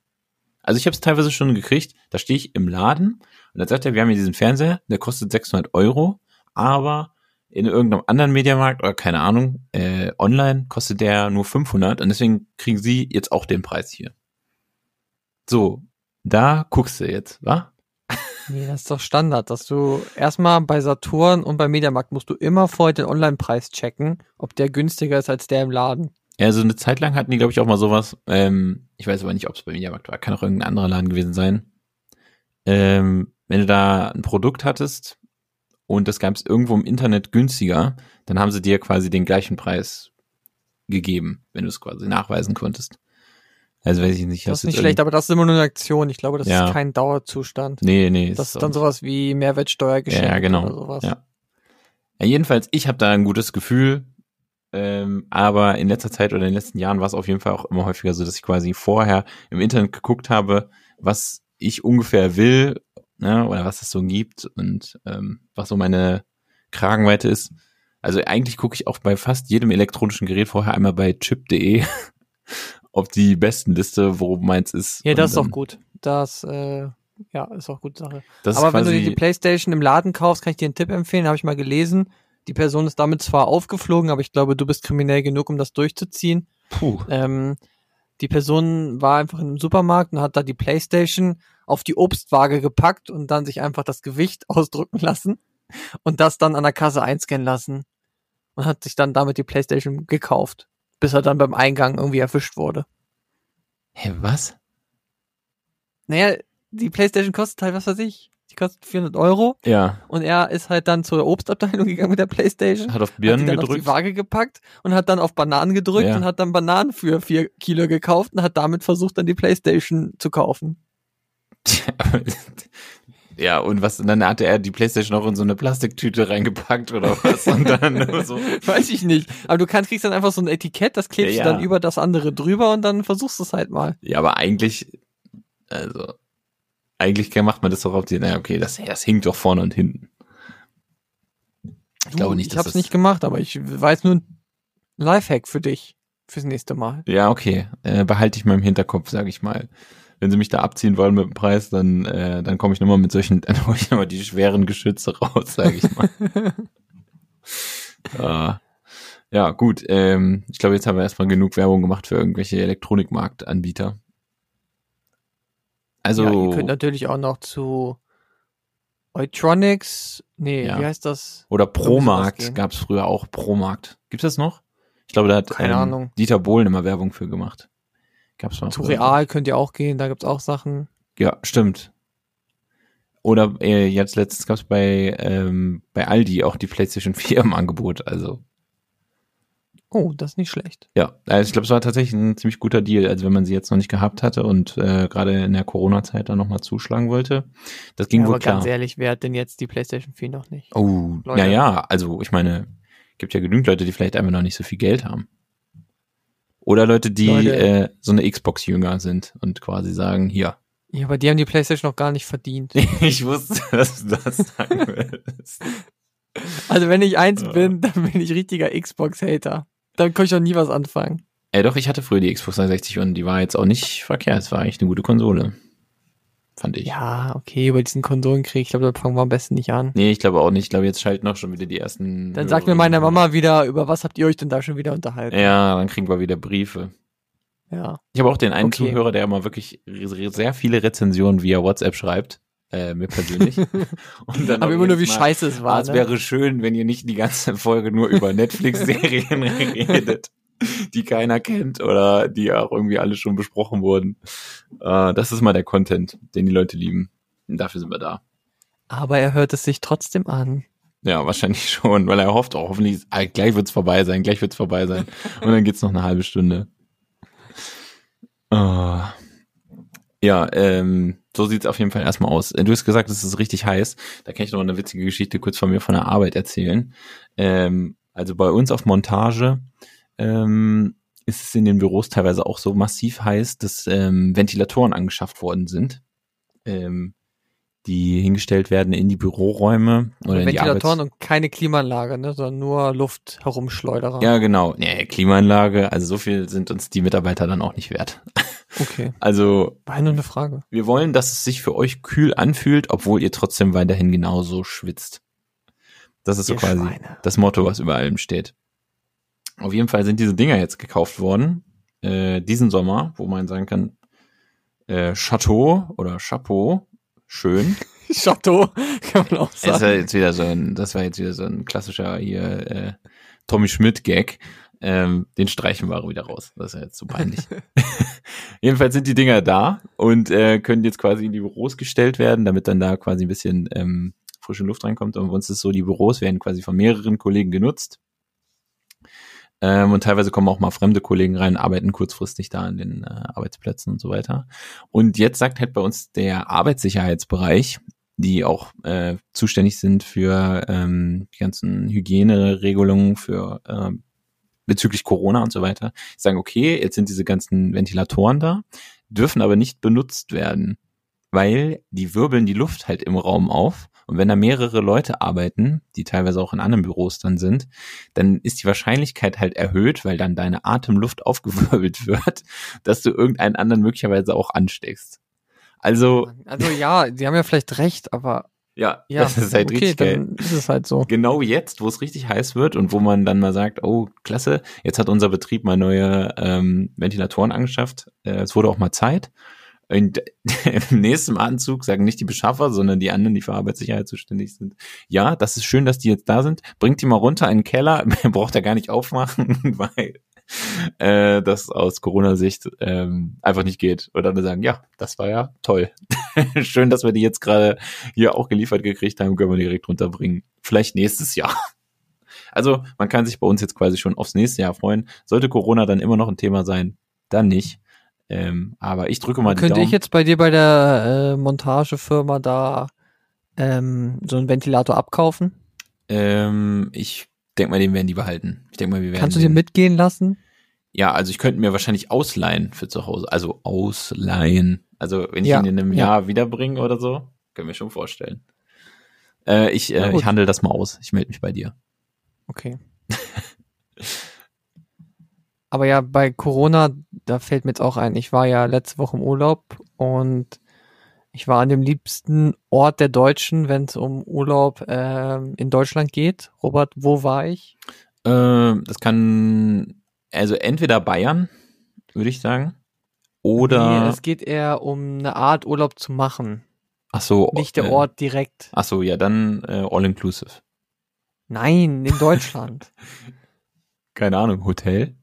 Also ich habe es teilweise schon gekriegt, da stehe ich im Laden und dann sagt er, wir haben hier diesen Fernseher, der kostet 600 Euro, aber in irgendeinem anderen Mediamarkt oder keine Ahnung, äh, online kostet der nur 500 und deswegen kriegen sie jetzt auch den Preis hier. So, da guckst du jetzt, wa? Nee, das ist doch Standard, dass du erstmal bei Saturn und beim Mediamarkt musst du immer vorher den Online-Preis checken, ob der günstiger ist als der im Laden. Ja, so eine Zeit lang hatten die, glaube ich, auch mal sowas. Ähm, ich weiß aber nicht, ob es bei Mediamarkt war. Kann auch irgendein anderer Laden gewesen sein. Ähm, wenn du da ein Produkt hattest und das gab es irgendwo im Internet günstiger, dann haben sie dir quasi den gleichen Preis gegeben, wenn du es quasi nachweisen konntest. Also weiß ich nicht. Das ist nicht schlecht, aber das ist immer nur eine Aktion. Ich glaube, das Ja. ist kein Dauerzustand. Nee, nee. Das ist dann sowas wie Mehrwertsteuer Ja, genau. oder sowas. Ja. Ja, jedenfalls, ich habe da ein gutes Gefühl, ähm, aber in letzter Zeit oder in den letzten Jahren war es auf jeden Fall auch immer häufiger so, dass ich quasi vorher im Internet geguckt habe, was ich ungefähr will, ne, oder was es so gibt und ähm, was so meine Kragenweite ist. Also eigentlich gucke ich auch bei fast jedem elektronischen Gerät vorher einmal bei chip.de auf die besten Liste, wo meins ist. Ja, das ist auch gut. Das, äh, ja, ist auch gute Sache. Aber wenn du dir die Playstation im Laden kaufst, kann ich dir einen Tipp empfehlen, habe ich mal gelesen. Die Person ist damit zwar aufgeflogen, aber ich glaube, du bist kriminell genug, um das durchzuziehen. puh, Ähm, die Person war einfach im Supermarkt und hat da die Playstation auf die Obstwaage gepackt und dann sich einfach das Gewicht ausdrücken lassen und das dann an der Kasse einscannen lassen und hat sich dann damit die Playstation gekauft, bis er dann beim Eingang irgendwie erwischt wurde. hä, was? Naja, die Playstation kostet halt, was weiß ich, kostet 400 Euro Ja, und er ist halt dann zur Obstabteilung gegangen mit der Playstation. hat auf hat die Birnen dann auf gedrückt. die Waage gepackt und hat dann auf Bananen gedrückt Ja. und hat dann Bananen für vier Kilo gekauft und hat damit versucht, dann die Playstation zu kaufen. Ja, und was, und dann hatte er die Playstation auch in so eine Plastiktüte reingepackt oder was und dann so. Weiß ich nicht. Aber du kannst, kriegst dann einfach so ein Etikett, das klebst Ja, du ja. dann über das andere drüber und dann versuchst du es halt mal. Ja, aber eigentlich, also, eigentlich macht man das doch auf die, naja, okay, das, das hinkt doch vorne und hinten. Ich glaube nicht, ich dass hab's das, nicht gemacht, aber ich weiß nur ein Lifehack für dich fürs nächste Mal. Ja, okay, äh, behalte ich mal im Hinterkopf, sage ich mal. Wenn sie mich da abziehen wollen mit dem Preis, dann, äh, dann komme ich nochmal mit solchen, dann hole ich nochmal die schweren Geschütze raus, sage ich mal. äh, ja, gut, ähm, ich glaube, jetzt haben wir erstmal genug Werbung gemacht für irgendwelche Elektronikmarktanbieter. Also, ja, ihr könnt natürlich auch noch zu Eutronics, nee, Ja. wie heißt das? Oder Promarkt gehen. gab's früher auch. Promarkt. Gibt's das noch? Ich glaube, da hat ähm. Dieter Bohlen immer Werbung für gemacht. Gab's mal. Zu früher. Real könnt ihr auch gehen, da gibt's auch Sachen. Ja, stimmt. Oder äh, jetzt letztens gab's bei ähm, bei Aldi auch die PlayStation 4 im Angebot. Also Oh, das ist nicht schlecht. ja, also ich glaube, es war tatsächlich ein ziemlich guter Deal. Also wenn man sie jetzt noch nicht gehabt hatte und äh, gerade in der Corona-Zeit dann nochmal zuschlagen wollte, das ging Ja, wohl aber klar. ganz ehrlich, wer hat denn jetzt die PlayStation 4 noch nicht? Oh, Leute. ja, ja, also ich meine, gibt ja genügend Leute, die vielleicht einfach noch nicht so viel Geld haben. Oder Leute, die Leute. äh, so eine Xbox-Jünger sind und quasi sagen, hier. Ja, aber die haben die PlayStation noch gar nicht verdient. ich wusste, dass du das sagen würdest. Also wenn ich eins bin, dann bin ich richtiger Xbox-Hater. Dann kann ich auch nie was anfangen. Ey, doch, ich hatte früher die Xbox 360 und die war jetzt auch nicht verkehrt. Es war eigentlich eine gute Konsole. Fand ich. Ja, okay, über diesen Konsolenkrieg, ich glaube, da fangen wir am besten nicht an. Nee, ich glaube auch nicht. Ich glaube, jetzt schalten auch schon wieder die ersten. Dann sagt mir meine Mama wieder, über was habt ihr euch denn da schon wieder unterhalten? Ja, dann kriegen wir wieder Briefe. Ja. Ich habe auch den einen Okay. Zuhörer, der immer wirklich sehr viele Rezensionen via WhatsApp schreibt. Äh, mir persönlich. Und dann Aber immer nur, wie Mal, scheiße es war. es Ne? wäre schön, wenn ihr nicht die ganze Folge nur über Netflix-Serien redet, die keiner kennt oder die auch irgendwie alle schon besprochen wurden. Äh, das ist mal der Content, den die Leute lieben. Und dafür sind wir da. Aber er hört es sich trotzdem an. Ja, wahrscheinlich schon, weil er hofft auch, hoffentlich, ah, gleich wird's vorbei sein, gleich wird's vorbei sein. Und dann geht's noch eine halbe Stunde. Ah. Ja, ähm, so sieht's auf jeden Fall erstmal aus. Du hast gesagt, es ist richtig heiß. Da kann ich noch eine witzige Geschichte kurz von mir von der Arbeit erzählen. Ähm, also bei uns auf Montage ähm, ist es in den Büros teilweise auch so massiv heiß, dass ähm, Ventilatoren angeschafft worden sind. Ähm, die hingestellt werden in die Büroräume oder in die Ventilatoren und keine Klimaanlage, ne, sondern nur Luft herumschleuderer. Ja, genau. Nee, Klimaanlage, also so viel sind uns die Mitarbeiter dann auch nicht wert. Okay. Also War nur eine Frage. wir wollen, dass es sich für euch kühl anfühlt, obwohl ihr trotzdem weiterhin genauso schwitzt. Das ist so Ihr quasi Schweine. das Motto, was über allem steht. Auf jeden Fall sind diese Dinger jetzt gekauft worden, äh, diesen Sommer, wo man sagen kann, äh, Chateau oder Chapeau, schön. Chateau, kann man auch Das sagen. war jetzt wieder so ein, das war jetzt wieder so ein klassischer hier äh, Tommy Schmidt Gag. Ähm, den streichen wir wieder raus. Das ist ja jetzt so peinlich. Jedenfalls sind die Dinger da und äh, können jetzt quasi in die Büros gestellt werden, damit dann da quasi ein bisschen ähm, frische Luft reinkommt. Und bei uns ist es so, die Büros werden quasi von mehreren Kollegen genutzt. Ähm, und teilweise kommen auch mal fremde Kollegen rein, arbeiten kurzfristig da an den äh, Arbeitsplätzen und so weiter. Und jetzt sagt halt bei uns der Arbeitssicherheitsbereich, die auch äh, zuständig sind für ähm, die ganzen Hygieneregelungen für äh, bezüglich Corona und so weiter, die sagen, okay, jetzt sind diese ganzen Ventilatoren da, dürfen aber nicht benutzt werden, weil die wirbeln die Luft halt im Raum auf. Und wenn da mehrere Leute arbeiten, die teilweise auch in anderen Büros dann sind, dann ist die Wahrscheinlichkeit halt erhöht, weil dann deine Atemluft aufgewirbelt wird, dass du irgendeinen anderen möglicherweise auch ansteckst. Also, Also ja, die haben ja vielleicht recht, aber ja, ja, das ist halt okay, richtig geil. dann ist es halt so. Genau jetzt, wo es richtig heiß wird und wo man dann mal sagt, oh, klasse, jetzt hat unser Betrieb mal neue ähm, Ventilatoren angeschafft. Äh, es wurde auch mal Zeit. Und im nächsten Anzug sagen nicht die Beschaffer, sondern die anderen, die für Arbeitssicherheit zuständig sind. Ja, das ist schön, dass die jetzt da sind. Bringt die mal runter in den Keller. Braucht er gar nicht aufmachen, weil äh, das aus Corona-Sicht ähm, einfach nicht geht. Und dann sagen, ja, das war ja toll. schön, dass wir die jetzt gerade hier auch geliefert gekriegt haben, können wir direkt runterbringen. Vielleicht nächstes Jahr. Also man kann sich bei uns jetzt quasi schon aufs nächste Jahr freuen. Sollte Corona dann immer noch ein Thema sein, dann nicht. Ähm, aber ich drücke mal die Könnte ich jetzt bei dir bei der äh, Montagefirma da ähm, so einen Ventilator abkaufen? ähm, ich denke mal, den werden die behalten. Ich denke mal, wir werden. Kannst du dir den- mitgehen lassen? Ja, also ich könnte mir wahrscheinlich ausleihen für zu Hause. Also ausleihen. Also wenn ich Ja, ihn in einem ja. Jahr wiederbringe oder so, können wir schon vorstellen. Äh, ich, äh, ich handle das mal aus. Ich melde mich bei dir. Okay. Aber ja, bei Corona, da fällt mir jetzt auch ein, ich war ja letzte Woche im Urlaub und ich war an dem liebsten Ort der Deutschen, wenn es um Urlaub ähm, in Deutschland geht. Robert, wo war ich? Äh, das kann also entweder Bayern, würde ich sagen, oder Nee, es geht eher um eine Art Urlaub zu machen, ach so, nicht der äh, Ort direkt. Ach so, ja, dann äh, all inclusive. Nein, in Deutschland. Keine Ahnung, Hotel.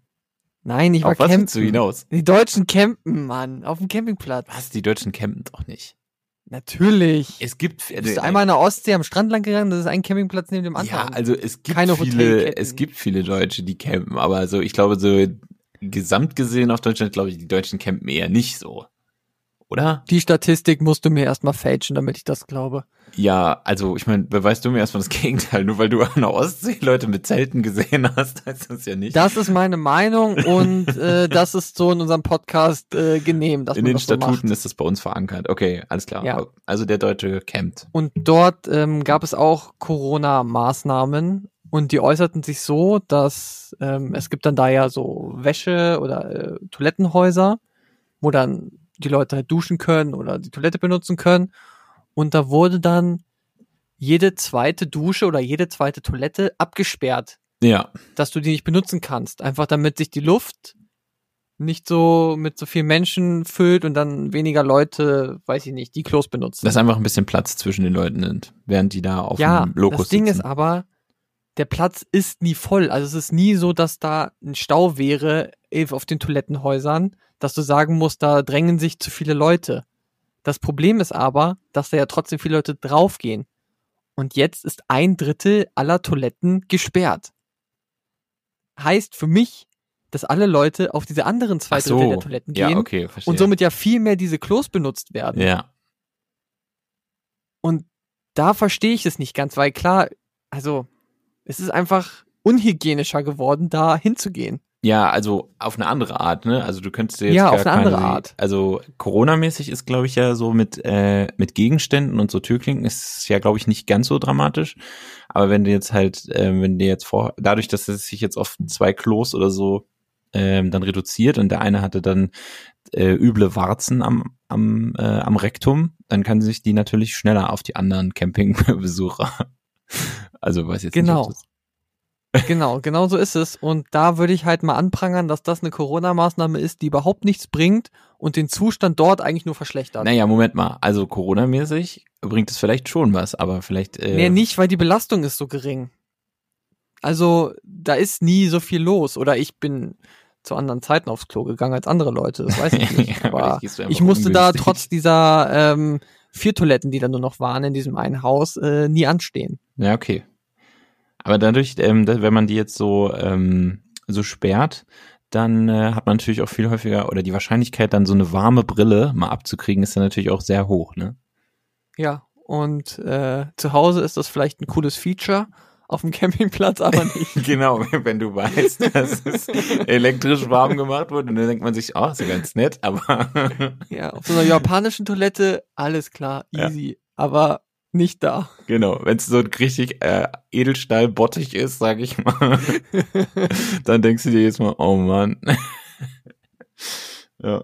Nein, ich war Auf was willst du campen. hinaus? Die Deutschen campen, Mann, auf dem Campingplatz. Was? Die Deutschen campen doch nicht. Natürlich. Es gibt äh, Bist du einmal in der Ostsee am Strand lang gegangen, das ist ein Campingplatz neben dem anderen. Ja, also es gibt Keine viele, es gibt viele Deutsche, die campen, aber so, ich glaube, so gesamt gesehen auf Deutschland, glaube ich, die Deutschen campen eher nicht so. Oder? Die Statistik musst du mir erstmal fälschen, damit ich das glaube. Ja, also ich meine, beweist du mir erstmal das Gegenteil, nur weil du an der Ostsee Leute mit Zelten gesehen hast, heißt das ja nicht. Das ist meine Meinung und äh, das ist so in unserem Podcast äh, genehm, dass In den so Statuten macht. ist das bei uns verankert. Okay, alles klar. Ja. Also der Deutsche campt. Und dort ähm, gab es auch Corona-Maßnahmen und die äußerten sich so, dass ähm, es gibt dann da ja so Wäsche oder äh, Toilettenhäuser, wo dann die Leute halt duschen können oder die Toilette benutzen können. Und da wurde dann jede zweite Dusche oder jede zweite Toilette abgesperrt, Ja, dass du die nicht benutzen kannst. Einfach damit sich die Luft nicht so mit so vielen Menschen füllt und dann weniger Leute, weiß ich nicht, die Klos benutzen. dass einfach ein bisschen Platz zwischen den Leuten sind, während die da auf ja, dem Lokus das Ding sitzen. ist aber, der Platz ist nie voll. Also es ist nie so, dass da ein Stau wäre eh, auf den Toilettenhäusern, dass du sagen musst, da drängen sich zu viele Leute. Das Problem ist aber, dass da ja trotzdem viele Leute draufgehen. Und jetzt ist ein Drittel aller Toiletten gesperrt. Heißt für mich, dass alle Leute auf diese anderen zwei Ach Drittel so, der Toiletten ja, gehen okay, verstehe. und somit ja viel mehr diese Klos benutzt werden. ja, Und da verstehe ich es nicht ganz, weil klar, also es ist einfach unhygienischer geworden, da hinzugehen. Ja, also auf eine andere Art, ne? Also du könntest dir jetzt Ja, auf eine andere keine- Art. Also Corona-mäßig ist, glaube ich, ja so mit äh, mit Gegenständen und so Türklinken ist ja, glaube ich, nicht ganz so dramatisch. Aber wenn du jetzt halt, ähm, wenn dir jetzt vor, dadurch, dass es sich jetzt auf zwei Klos oder so ähm, dann reduziert und der eine hatte dann äh, üble Warzen am am äh, am Rektum, dann kann sich die natürlich schneller auf die anderen Campingbesucher. Also weiß jetzt Genau. nicht, das Genau, genau so ist es. Und da würde ich halt mal anprangern, dass das eine Corona-Maßnahme ist, die überhaupt nichts bringt und den Zustand dort eigentlich nur verschlechtert. Naja, Moment mal. Also Corona-mäßig bringt es vielleicht schon was, aber vielleicht. Äh, Nee, nicht, weil die Belastung ist so gering. Also, da ist nie so viel los. Oder ich bin zu anderen Zeiten aufs Klo gegangen als andere Leute, das weiß ich nicht. Aber ich musste da ungünstig. trotz dieser ähm, vier Toiletten, die da nur noch waren in diesem einen Haus, äh, nie anstehen. Ja, okay. Aber dadurch, ähm, wenn man die jetzt so ähm, so sperrt, dann äh, hat man natürlich auch viel häufiger oder die Wahrscheinlichkeit, dann so eine warme Brille mal abzukriegen, ist dann natürlich auch sehr hoch, ne? Ja, und äh, zu Hause ist das vielleicht ein cooles Feature, auf dem Campingplatz aber nicht. Genau, wenn du weißt, dass es elektrisch warm gemacht wurde, dann denkt man sich, oh, ist ja ganz nett, aber ja, auf so einer japanischen Toilette, alles klar, Ja. easy. Aber nicht da. Genau, wenn es so ein richtig äh, Edelstahl-Bottich ist, sag ich mal, dann denkst du dir jetzt mal, oh Mann. ja.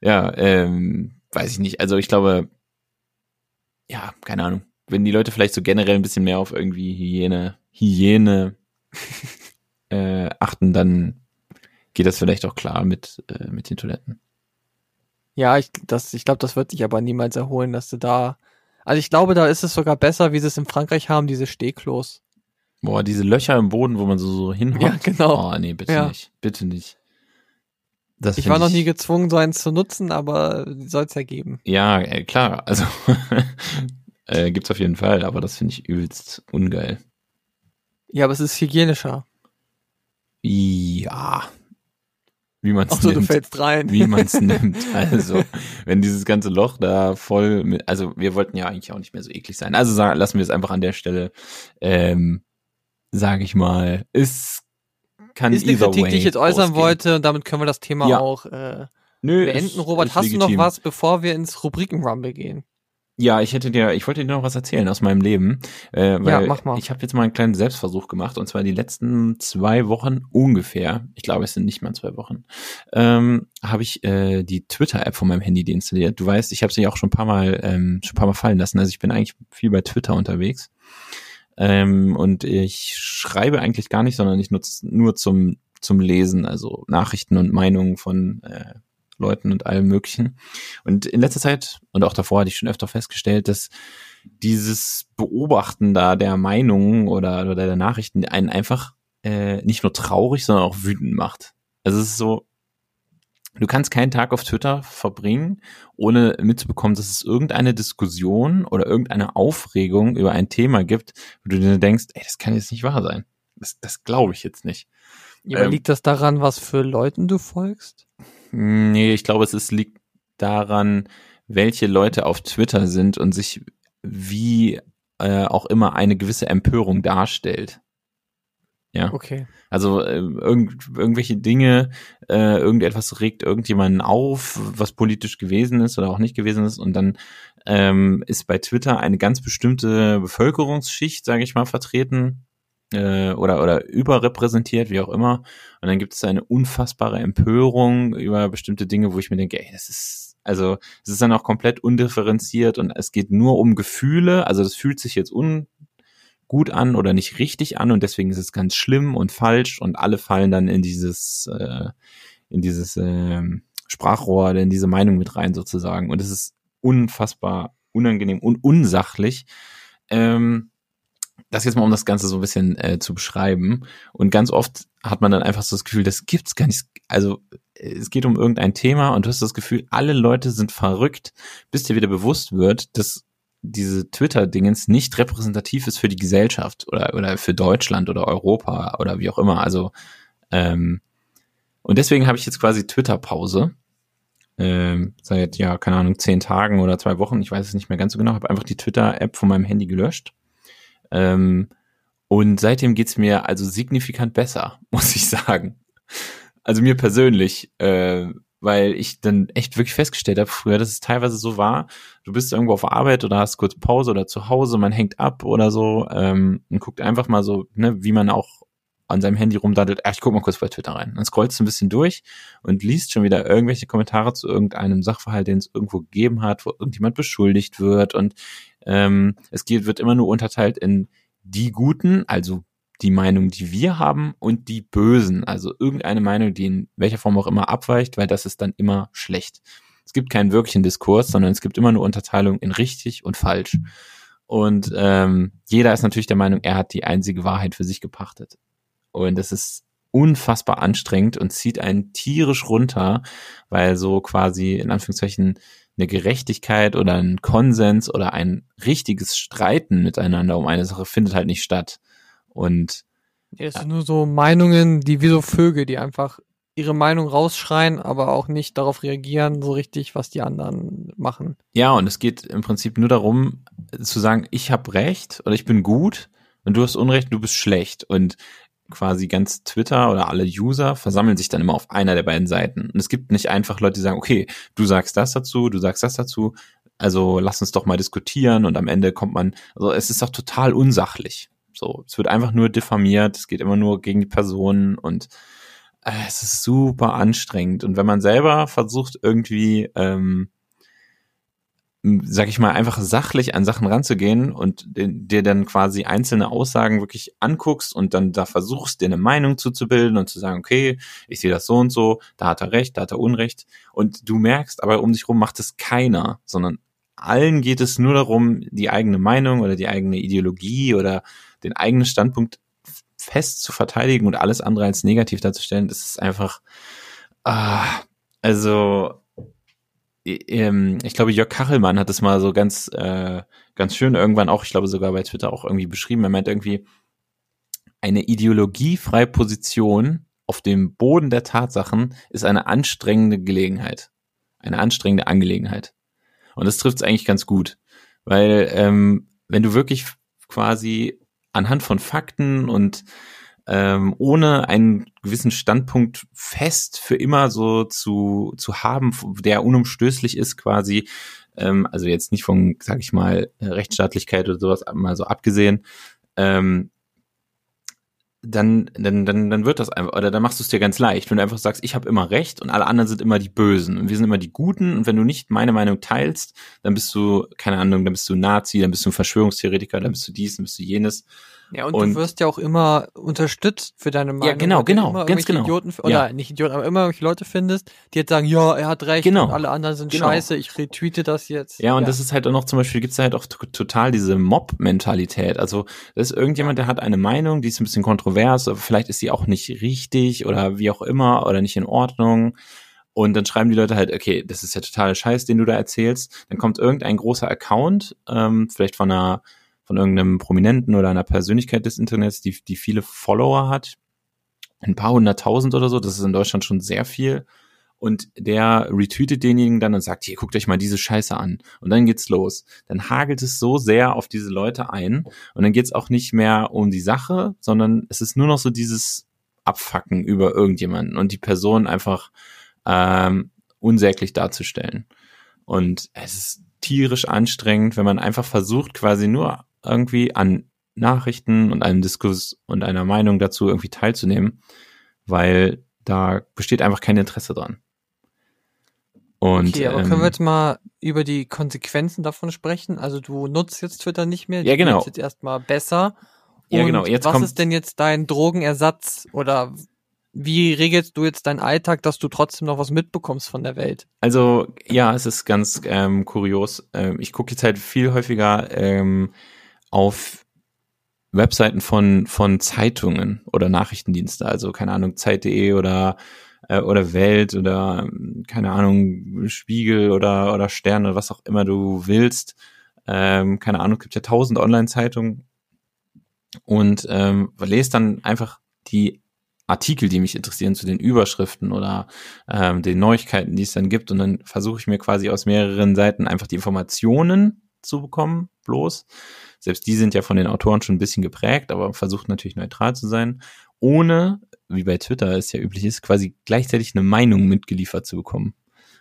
Ja, ähm, weiß ich nicht. Also ich glaube, ja, keine Ahnung. Wenn die Leute vielleicht so generell ein bisschen mehr auf irgendwie Hygiene, Hygiene äh, achten, dann geht das vielleicht auch klar mit, äh, mit den Toiletten. Ja, ich, das, ich glaube, das wird sich aber niemals erholen, dass du da. Also ich glaube, da ist es sogar besser, wie sie es in Frankreich haben, diese Stehklos. Boah, diese Löcher im Boden, wo man so, so hinhockt. Ja, genau. Oh, nee, bitte Ja. nicht. Bitte nicht. Das Ich war noch nie gezwungen, so eins zu nutzen, aber soll es ja geben. Ja, äh, klar, also äh, gibt's auf jeden Fall, aber das finde ich übelst ungeil. Ja, aber es ist hygienischer. Ja. Wie man's Ach so, du nimmt. fällst rein. Wie man's nimmt. Also, wenn dieses ganze Loch da voll mit, also wir wollten ja eigentlich auch nicht mehr so eklig sein. Also sa- lassen wir es einfach an der Stelle, ähm, sage ich mal, es kann ist eine Kritik, way die ich jetzt äußern ausgehen. wollte und damit können wir das Thema Ja. auch äh, Nö, beenden. ist- Robert, ist hast du legitim. noch was, bevor wir ins Rubriken-Rumble gehen? Ja, ich hätte dir, ich wollte dir noch was erzählen aus meinem Leben, äh, weil mach mal. ich habe jetzt mal einen kleinen Selbstversuch gemacht und zwar die letzten zwei Wochen ungefähr, ich glaube es sind nicht mal zwei Wochen, ähm, habe ich äh, die Twitter-App von meinem Handy deinstalliert. Du weißt, ich habe sie auch schon ein paar Mal, ähm, schon ein paar Mal fallen lassen. Also ich bin eigentlich viel bei Twitter unterwegs ähm, und ich schreibe eigentlich gar nicht, sondern ich nutze nur zum zum Lesen, also Nachrichten und Meinungen von äh, Leuten und allem Möglichen. Und in letzter Zeit und auch davor hatte ich schon öfter festgestellt, dass dieses Beobachten da der Meinungen oder, oder der Nachrichten einen einfach äh, nicht nur traurig, sondern auch wütend macht. Also es ist so, du kannst keinen Tag auf Twitter verbringen, ohne mitzubekommen, dass es irgendeine Diskussion oder irgendeine Aufregung über ein Thema gibt, wo du dir denkst, ey, das kann jetzt nicht wahr sein. Das, das glaube ich jetzt nicht. Aber Ähm, liegt das daran, was für Leuten du folgst? Nee, ich glaube, es ist, liegt daran, welche Leute auf Twitter sind und sich wie äh, auch immer eine gewisse Empörung darstellt. Ja, Okay. also äh, irgend, irgendwelche Dinge, äh, irgendetwas regt irgendjemanden auf, was politisch gewesen ist oder auch nicht gewesen ist und dann ähm, ist bei Twitter eine ganz bestimmte Bevölkerungsschicht, sage ich mal, vertreten äh, oder oder überrepräsentiert, wie auch immer. Und dann gibt es eine unfassbare Empörung über bestimmte Dinge, wo ich mir denke, ey, das ist also es ist dann auch komplett undifferenziert und es geht nur um Gefühle. Also das fühlt sich jetzt ungut an oder nicht richtig an und deswegen ist es ganz schlimm und falsch und alle fallen dann in dieses äh, in dieses ähm, Sprachrohr, in diese Meinung mit rein sozusagen. Und es ist unfassbar unangenehm und unsachlich. Ähm, das jetzt mal, um das Ganze so ein bisschen äh, zu beschreiben. Und ganz oft hat man dann einfach so das Gefühl, das gibt's gar nicht. Also es geht um irgendein Thema und du hast das Gefühl, alle Leute sind verrückt, bis dir wieder bewusst wird, dass diese Twitter-Dingens nicht repräsentativ ist für die Gesellschaft oder, oder für Deutschland oder Europa oder wie auch immer. Also ähm, und deswegen habe ich jetzt quasi Twitter-Pause. Ähm, seit, ja, keine Ahnung, zehn Tagen oder zwei Wochen, ich weiß es nicht mehr ganz so genau, habe einfach die Twitter-App von meinem Handy gelöscht. Ähm, und seitdem geht's mir also signifikant besser, muss ich sagen. Also mir persönlich, äh, weil ich dann echt wirklich festgestellt habe früher, dass es teilweise so war, du bist irgendwo auf Arbeit oder hast kurz Pause oder zu Hause, man hängt ab oder so ähm, und guckt einfach mal so, ne, wie man auch an seinem Handy rumdaddelt, ach, ich guck mal kurz bei Twitter rein. Dann scrollst du ein bisschen durch und liest schon wieder irgendwelche Kommentare zu irgendeinem Sachverhalt, den es irgendwo gegeben hat, wo irgendjemand beschuldigt wird und ähm, es geht, wird immer nur unterteilt in die Guten, also die Meinung, die wir haben und die Bösen, also irgendeine Meinung, die in welcher Form auch immer abweicht, weil das ist dann immer schlecht. Es gibt keinen wirklichen Diskurs, sondern es gibt immer nur Unterteilung in richtig und falsch. Und ähm, jeder ist natürlich der Meinung, er hat die einzige Wahrheit für sich gepachtet. Und das ist unfassbar anstrengend und zieht einen tierisch runter, weil so quasi in Anführungszeichen eine Gerechtigkeit oder ein Konsens oder ein richtiges Streiten miteinander um eine Sache findet halt nicht statt. Und Ja, es sind nur so Meinungen, die wie so Vögel, die einfach ihre Meinung rausschreien, aber auch nicht darauf reagieren, so richtig, was die anderen machen. ja, und es geht im Prinzip nur darum zu sagen, ich habe recht oder ich bin gut und du hast Unrecht, du bist schlecht. Und quasi ganz Twitter oder alle User versammeln sich dann immer auf einer der beiden Seiten. Und es gibt nicht einfach Leute, die sagen, okay, du sagst das dazu, du sagst das dazu, also lass uns doch mal diskutieren und am Ende kommt man, also es ist doch total unsachlich. So, es wird einfach nur diffamiert, es geht immer nur gegen die Personen und äh, es ist super anstrengend. Und wenn man selber versucht, irgendwie, ähm, sag ich mal, einfach sachlich an Sachen ranzugehen und dir dann quasi einzelne Aussagen wirklich anguckst und dann da versuchst, dir eine Meinung zuzubilden und zu sagen, okay, ich sehe das so und so, da hat er recht, da hat er Unrecht. Und du merkst, aber um dich rum macht es keiner, sondern allen geht es nur darum, die eigene Meinung oder die eigene Ideologie oder den eigenen Standpunkt fest zu verteidigen und alles andere als negativ darzustellen, das ist einfach, ah, also, ich glaube, Jörg Kachelmann hat es mal so ganz, äh, ganz schön irgendwann auch, ich glaube sogar bei Twitter auch irgendwie beschrieben. Er meint irgendwie, eine ideologiefreie Position auf dem Boden der Tatsachen ist eine anstrengende Gelegenheit. Eine anstrengende Angelegenheit. Und das trifft es eigentlich ganz gut. Weil, ähm, wenn du wirklich quasi anhand von Fakten und ähm, ohne einen gewissen Standpunkt fest für immer so zu, zu haben, der unumstößlich ist quasi, ähm, also jetzt nicht von, sag ich mal, Rechtsstaatlichkeit oder sowas mal so abgesehen, ähm, dann, dann, dann, dann wird das einfach, oder dann machst du es dir ganz leicht, wenn du einfach sagst, ich habe immer recht und alle anderen sind immer die Bösen und wir sind immer die Guten und wenn du nicht meine Meinung teilst, dann bist du, keine Ahnung, dann bist du Nazi, dann bist du ein Verschwörungstheoretiker, dann bist du dies, dann bist du jenes. Ja, und, Und- du wirst ja auch immer unterstützt für deine Meinung. genau, weil du genau, immer ganz genau. Idioten, oder Ja. nicht Idioten, aber immer irgendwelche Leute findest, die jetzt sagen, ja, er hat recht Genau. und alle anderen sind Genau. scheiße, ich retweete das jetzt. Ja, und das ist halt auch noch zum Beispiel, gibt's halt auch total diese Mob-Mentalität. Also das ist irgendjemand, der hat eine Meinung, die ist ein bisschen kontrovers, aber vielleicht ist sie auch nicht richtig oder wie auch immer oder nicht in Ordnung. Und dann schreiben die Leute halt, okay, das ist ja totaler Scheiß, den du da erzählst. Dann kommt irgendein großer Account, ähm, vielleicht von einer, von irgendeinem Prominenten oder einer Persönlichkeit des Internets, die, die viele Follower hat. Ein paar hunderttausend oder so, das ist in Deutschland schon sehr viel und der retweetet denjenigen dann und sagt, hier, guckt euch mal diese Scheiße an. Und dann geht's los. Dann hagelt es so sehr auf diese Leute ein und dann geht's auch nicht mehr um die Sache, sondern es ist nur noch so dieses Abfacken über irgendjemanden und die Person einfach ähm, unsäglich darzustellen. Und es ist tierisch anstrengend, wenn man einfach versucht, quasi nur irgendwie an Nachrichten und einem Diskurs und einer Meinung dazu irgendwie teilzunehmen, weil da besteht einfach kein Interesse dran. Und okay, aber ähm, können wir jetzt mal über die Konsequenzen davon sprechen? Also du nutzt jetzt Twitter nicht mehr, Ja, du genau. nutzt jetzt erstmal besser. Ja, Und genau, jetzt was kommt- ist denn jetzt dein Drogenersatz oder wie regelst du jetzt deinen Alltag, dass du trotzdem noch was mitbekommst von der Welt? Also ja, es ist ganz ähm, kurios. Ähm, ich gucke jetzt halt viel häufiger ähm, auf Webseiten von von Zeitungen oder Nachrichtendienste, also keine Ahnung Zeit.de oder äh, oder Welt oder ähm, keine Ahnung Spiegel oder oder Stern oder was auch immer du willst. Ähm, keine Ahnung, gibt ja tausend Online-Zeitungen und ähm, lese dann einfach die Artikel, die mich interessieren, zu den Überschriften oder ähm, den Neuigkeiten, die es dann gibt. Und dann versuche ich mir quasi aus mehreren Seiten einfach die Informationen zu bekommen, bloß. Selbst die sind ja von den Autoren schon ein bisschen geprägt, aber versucht natürlich neutral zu sein, ohne wie bei Twitter es ja üblich ist, quasi gleichzeitig eine Meinung mitgeliefert zu bekommen.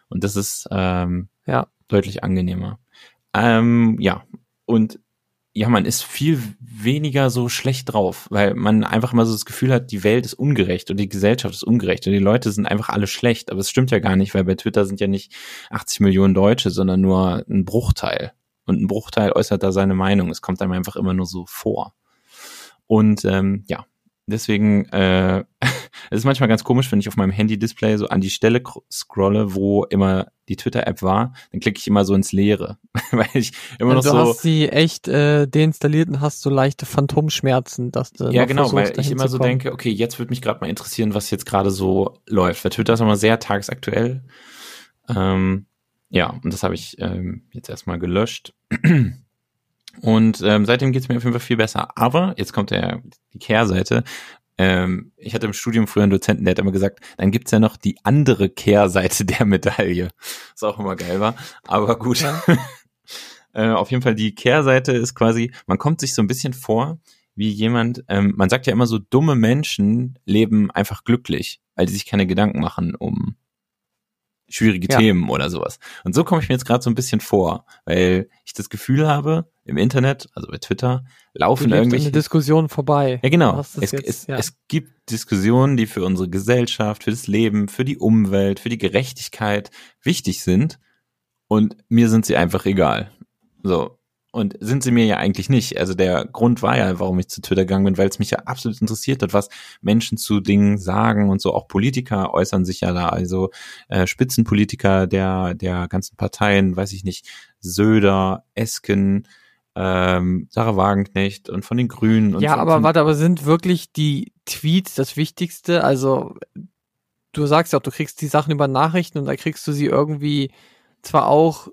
Und das ist ähm, Ja. deutlich angenehmer. Ähm, ja, und ja, man ist viel weniger so schlecht drauf, weil man einfach immer so das Gefühl hat, die Welt ist ungerecht und die Gesellschaft ist ungerecht und die Leute sind einfach alle schlecht. Aber es stimmt ja gar nicht, weil bei Twitter sind ja nicht 80 Millionen Deutsche, sondern nur ein Bruchteil. Und ein Bruchteil äußert da seine Meinung. Es kommt einem einfach immer nur so vor. Und ähm, ja, deswegen, äh, es ist manchmal ganz komisch, wenn ich auf meinem Handy-Display so an die Stelle cr- scrolle, wo immer die Twitter-App war, dann klicke ich immer so ins Leere, weil ich immer noch du so hast sie echt äh, deinstalliert und hast so leichte Phantomschmerzen, dass du Ja, genau, versuchst, weil ich immer so denke, okay, jetzt würde mich gerade mal interessieren, was jetzt gerade so läuft. Weil Twitter ist immer sehr tagesaktuell. Ähm, ja, und das habe ich ähm, jetzt erstmal gelöscht. Und ähm, seitdem geht's mir auf jeden Fall viel besser. Aber jetzt kommt der, die Kehrseite. Ähm, ich hatte im Studium früher einen Dozenten, der hat immer gesagt, dann gibt's ja noch die andere Kehrseite der Medaille. Was auch immer geil war. Aber gut. Ja. äh, auf jeden Fall die Kehrseite ist quasi, man kommt sich so ein bisschen vor, wie jemand, ähm, man sagt ja immer so, dumme Menschen leben einfach glücklich, weil die sich keine Gedanken machen um schwierige Ja. Themen oder sowas. Und so komme ich mir jetzt gerade so ein bisschen vor, weil ich das Gefühl habe, im Internet, also bei Twitter, laufen irgendwelche der Diskussion vorbei. ja, genau. Es, jetzt, es, ja. es gibt Diskussionen, die für unsere Gesellschaft, für das Leben, für die Umwelt, für die Gerechtigkeit wichtig sind. Und mir sind sie einfach egal. So. Und sind sie mir ja eigentlich nicht. Also der Grund war ja, warum ich zu Twitter gegangen bin, weil es mich ja absolut interessiert hat, was Menschen zu Dingen sagen und so. Auch Politiker äußern sich ja da. Also äh, Spitzenpolitiker der, der ganzen Parteien, weiß ich nicht, Söder, Esken, ähm, Sarah Wagenknecht und von den Grünen. Und ja, von, aber warte, aber sind wirklich die Tweets das Wichtigste? Also, du sagst ja auch, du kriegst die Sachen über Nachrichten und da kriegst du sie irgendwie zwar auch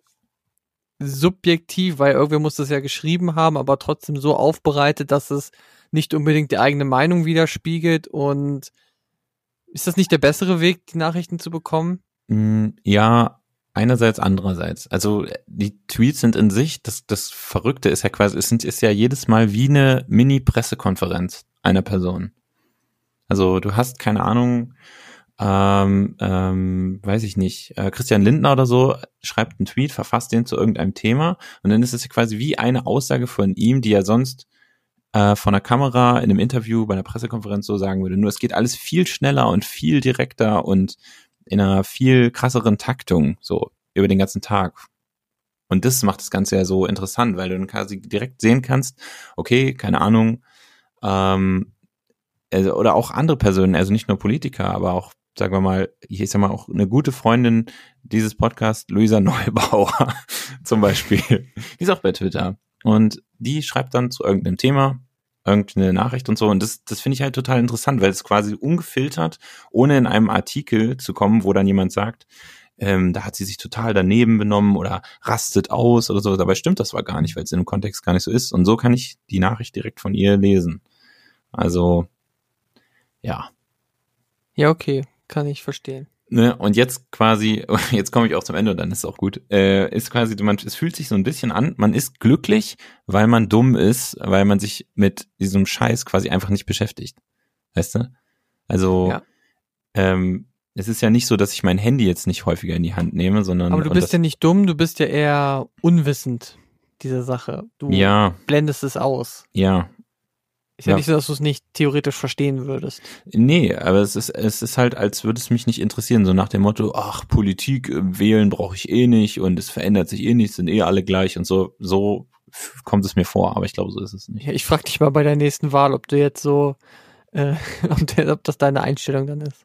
subjektiv, weil irgendwer muss das ja geschrieben haben, aber trotzdem so aufbereitet, dass es nicht unbedingt die eigene Meinung widerspiegelt und ist das nicht der bessere Weg, die Nachrichten zu bekommen? Mm, Ja, einerseits, andererseits. Also die Tweets sind in sich, das, das Verrückte ist ja quasi, es sind, ist ja jedes Mal wie eine Mini-Pressekonferenz einer Person. Also du hast keine Ahnung, ähm, ähm, weiß ich nicht, äh, Christian Lindner oder so schreibt einen Tweet, verfasst den zu irgendeinem Thema und dann ist es quasi wie eine Aussage von ihm, die er sonst äh, von der Kamera in einem Interview bei einer Pressekonferenz so sagen würde. Nur es geht alles viel schneller und viel direkter und in einer viel krasseren Taktung, so über den ganzen Tag. Und das macht das Ganze ja so interessant, weil du dann quasi direkt sehen kannst, okay, keine Ahnung, ähm, also, oder auch andere Personen, also nicht nur Politiker, aber auch, sagen wir mal, ich sag mal auch eine gute Freundin dieses Podcasts, Luisa Neubauer zum Beispiel, die ist auch bei Twitter. Und die schreibt dann zu irgendeinem Thema irgendeine Nachricht und so. Und das, das finde ich halt total interessant, weil es quasi ungefiltert, ohne in einem Artikel zu kommen, wo dann jemand sagt, ähm, da hat sie sich total daneben benommen oder rastet aus oder so. Dabei stimmt das aber gar nicht, weil es in dem Kontext gar nicht so ist. Und so kann ich die Nachricht direkt von ihr lesen. Also, ja. Ja, okay, kann ich verstehen. Ne, und jetzt quasi, jetzt komme ich auch zum Ende und dann ist es auch gut, äh, ist quasi, man, es fühlt sich so ein bisschen an, man ist glücklich, weil man dumm ist, weil man sich mit diesem Scheiß quasi einfach nicht beschäftigt. Weißt du? Also, Ja. ähm, es ist ja nicht so, dass ich mein Handy jetzt nicht häufiger in die Hand nehme, sondern. Aber du bist ja nicht dumm, du bist ja eher unwissend dieser Sache. Du Ja, blendest es aus. ja. Ist ja, Ja. nicht so, dass du es nicht theoretisch verstehen würdest. Nee, aber es ist, es ist halt, als würde es mich nicht interessieren, so nach dem Motto, ach, Politik, äh, wählen brauche ich eh nicht und es verändert sich eh nichts, sind eh alle gleich und so, so kommt es mir vor, aber ich glaube, so ist es nicht. Ja, ich frag dich mal bei der nächsten Wahl, ob du jetzt so, äh, ob, der, ob das deine Einstellung dann ist.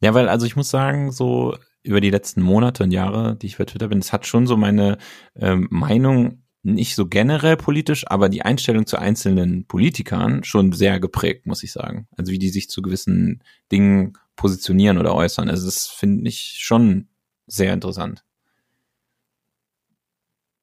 Ja, weil, also ich muss sagen, so über die letzten Monate und Jahre, die ich bei Twitter bin, es hat schon so meine ähm, Meinung nicht so generell politisch, aber die Einstellung zu einzelnen Politikern schon sehr geprägt, muss ich sagen. Also wie die sich zu gewissen Dingen positionieren oder äußern. Also das finde ich schon sehr interessant.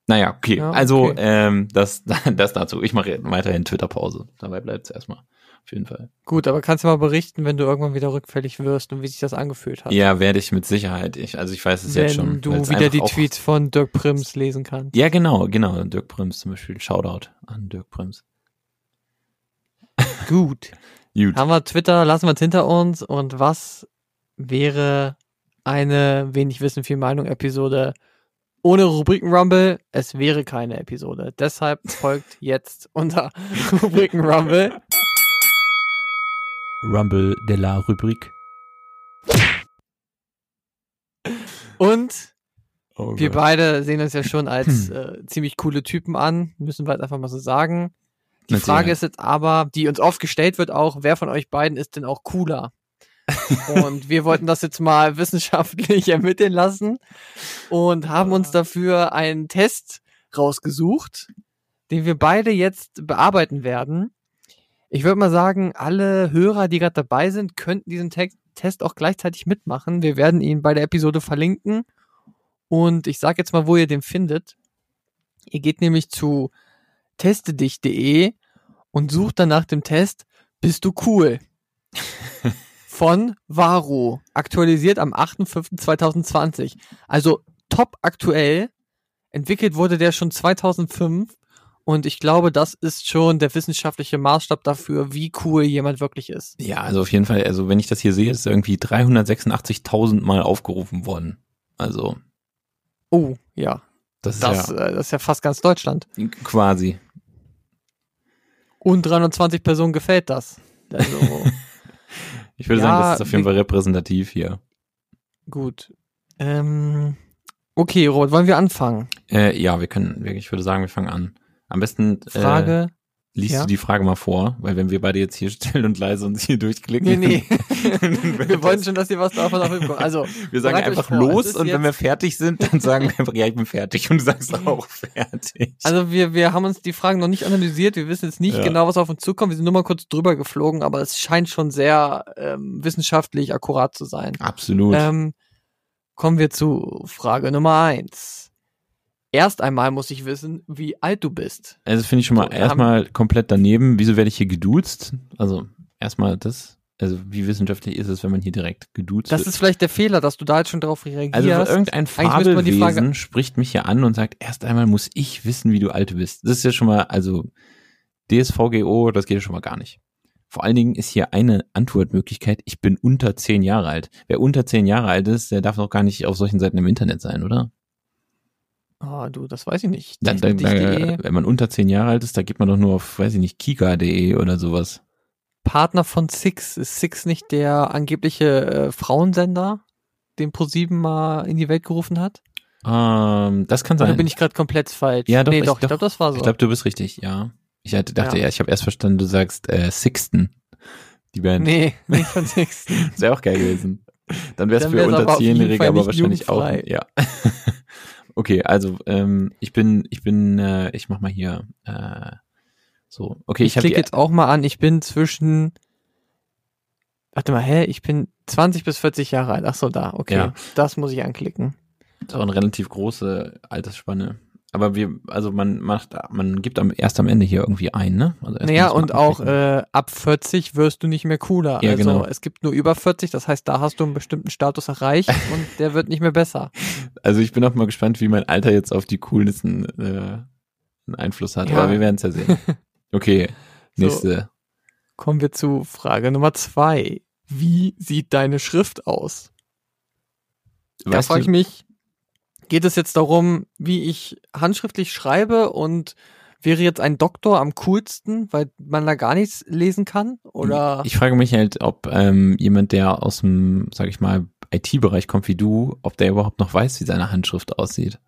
Naja, okay. Ja, Also okay. ähm, das, das dazu. Ich mache weiterhin Twitter-Pause. Dabei bleibt es erstmal. Auf jeden Fall. Gut, aber kannst du mal berichten, wenn du irgendwann wieder rückfällig wirst und wie sich das angefühlt hat? Ja, werde ich mit Sicherheit. Ich, also ich weiß es wenn jetzt schon. du weil's wieder die Tweets von Dirk Prims lesen kannst. Ja, genau, genau. Dirk Prims zum Beispiel. Shoutout an Dirk Prims. Gut. Gut. Haben wir Twitter, lassen wir es hinter uns. Und was wäre eine wenig Wissen, viel Meinung Episode ohne Rubriken Rumble? Es wäre keine Episode. Deshalb folgt jetzt unser Rubriken Rumble. Rumble de la Rubrik. Und Oh wir beide sehen uns ja schon als äh, ziemlich coole Typen an. Müssen wir halt einfach mal so sagen. Die Mit Frage ist jetzt aber, die uns oft gestellt wird auch, wer von euch beiden ist denn auch cooler? und wir wollten das jetzt mal wissenschaftlich ermitteln lassen und haben uns dafür einen Test rausgesucht, den wir beide jetzt bearbeiten werden. Ich würde mal sagen, alle Hörer, die gerade dabei sind, könnten diesen Te Test auch gleichzeitig mitmachen. Wir werden ihn bei der Episode verlinken. Und ich sage jetzt mal, wo ihr den findet. Ihr geht nämlich zu testedich.de und sucht dann nach dem Test Bist du cool? Von Varo, aktualisiert am 8.5.2020. Also top aktuell. Entwickelt wurde der schon 2005 und ich glaube, das ist schon der wissenschaftliche Maßstab dafür, wie cool jemand wirklich ist. Ja, also auf jeden Fall, also wenn ich das hier sehe, ist irgendwie 386.000 Mal aufgerufen worden. Also, Oh, ja. das ist Das, ja äh, das ist ja fast ganz Deutschland. quasi. Und 320 Personen gefällt das. Also, Ich würde Ja, sagen, das ist auf jeden Fall repräsentativ hier. gut. Ähm, okay, Robert, wollen wir anfangen? Äh, ja, wir können, ich würde sagen, wir fangen an. Am besten äh, Frage. liest ja? du die Frage mal vor, weil wenn wir beide jetzt hier still und leise uns hier durchklicken. nee, nee. wir wollen schon, dass ihr was davon auch mitbekommt. Also, Wir sagen einfach los und wenn wir fertig sind, dann sagen wir einfach, ja, ich bin fertig und du sagst auch fertig. Also wir, wir haben uns die Fragen noch nicht analysiert. Wir wissen jetzt nicht Ja. genau, was auf uns zukommt. Wir sind nur mal kurz drüber geflogen, aber es scheint schon sehr ähm, wissenschaftlich akkurat zu sein. Absolut. Ähm, kommen wir zu Frage Nummer eins. Erst einmal muss ich wissen, wie alt du bist. Also finde ich schon mal So, erstmal komplett daneben. Wieso werde ich hier geduzt? Also erstmal das. Also wie wissenschaftlich ist es, wenn man hier direkt geduzt Das wird? ist vielleicht der Fehler, dass du da jetzt schon drauf reagierst. also irgendein Fabelwesen Frage- spricht mich hier an und sagt, erst einmal muss ich wissen, wie du alt bist. Das ist ja schon mal, also DSVGO, das geht ja schon mal gar nicht. Vor allen Dingen ist hier eine Antwortmöglichkeit, ich bin unter zehn Jahre alt. Wer unter zehn Jahre alt ist, der darf doch gar nicht auf solchen Seiten im Internet sein, oder? Ah, du, das weiß ich nicht. Da, da, da, Testedich.de. wenn man unter zehn Jahre alt ist, da geht man doch nur auf, weiß ich nicht, kika.de oder sowas. Partner von Six. Ist Six nicht der angebliche äh, Frauensender, den ProSieben mal in die Welt gerufen hat? Ähm, das kann Oder sein. bin ich gerade komplett falsch? Ja, doch, nee, ich- doch, ich glaube, das war so. Ich glaube, du bist richtig, ja. Ich hatte, dachte, Ja. ja, ich habe erst verstanden, du sagst äh, Sixten. Die Band. nee, nicht von Six. Das wäre auch geil gewesen. Dann wäre es Dann für unter Zehnjährige aber wahrscheinlich auch. Ja. okay, also ähm, ich bin, ich bin, äh, ich mach mal hier äh, so. Okay, ich ich, klicke jetzt auch mal an, ich bin zwischen, warte mal, hä, ich bin 20 bis 40 Jahre alt. Ach so, da, okay. Ja. Das muss ich anklicken. Das ist auch eine relativ große Altersspanne. Aber wir, also man macht, man gibt am, erst am Ende hier irgendwie ein, ne? Also Naja, und auch äh, ab 40 wirst du nicht mehr cooler. Ja, also genau. es gibt nur über 40, das heißt, da hast du einen bestimmten Status erreicht und der wird nicht mehr besser. Also ich bin auch mal gespannt, wie mein Alter jetzt auf die Coolnessen äh, einen Einfluss hat. Ja. Aber wir werden es ja sehen. Okay, So. nächste. Kommen wir zu Frage Nummer zwei. Wie sieht deine Schrift aus? Da Weißt frage ich mich, geht es jetzt darum, wie ich handschriftlich schreibe und wäre jetzt ein Doktor am coolsten, weil man da gar nichts lesen kann? Oder ich frage mich halt, ob ähm, jemand, der aus dem, sag ich mal, IT-Bereich kommt wie du, ob der überhaupt noch weiß, wie seine Handschrift aussieht.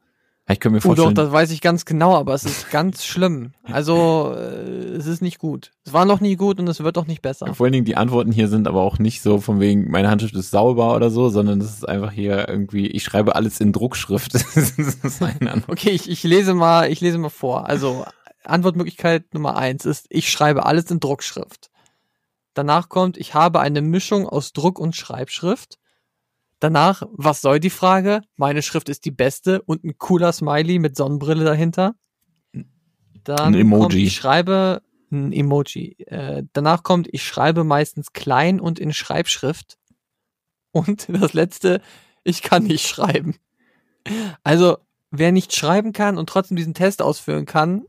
Ich könnte mir Oh doch, vorstellen, das weiß ich ganz genau, aber es ist ganz schlimm. Also äh, es ist nicht gut. Es war noch nie gut und es wird auch nicht besser. vor allen Dingen die Antworten hier sind aber auch nicht so von wegen, meine Handschrift ist sauber oder so, sondern das ist einfach hier irgendwie, ich schreibe alles in Druckschrift. Okay, ich, ich lese mal, ich lese mal vor. Also Antwortmöglichkeit Nummer eins ist, ich schreibe alles in Druckschrift. Danach kommt, ich habe eine Mischung aus Druck und Schreibschrift. Danach, was soll die Frage? Meine Schrift ist die beste und ein cooler Smiley mit Sonnenbrille dahinter. Dann Ein Emoji. Kommt, ich schreibe ein Emoji. Äh, danach kommt, ich schreibe meistens klein und in Schreibschrift. Und das letzte, ich kann nicht schreiben. Also, wer nicht schreiben kann und trotzdem diesen Test ausführen kann,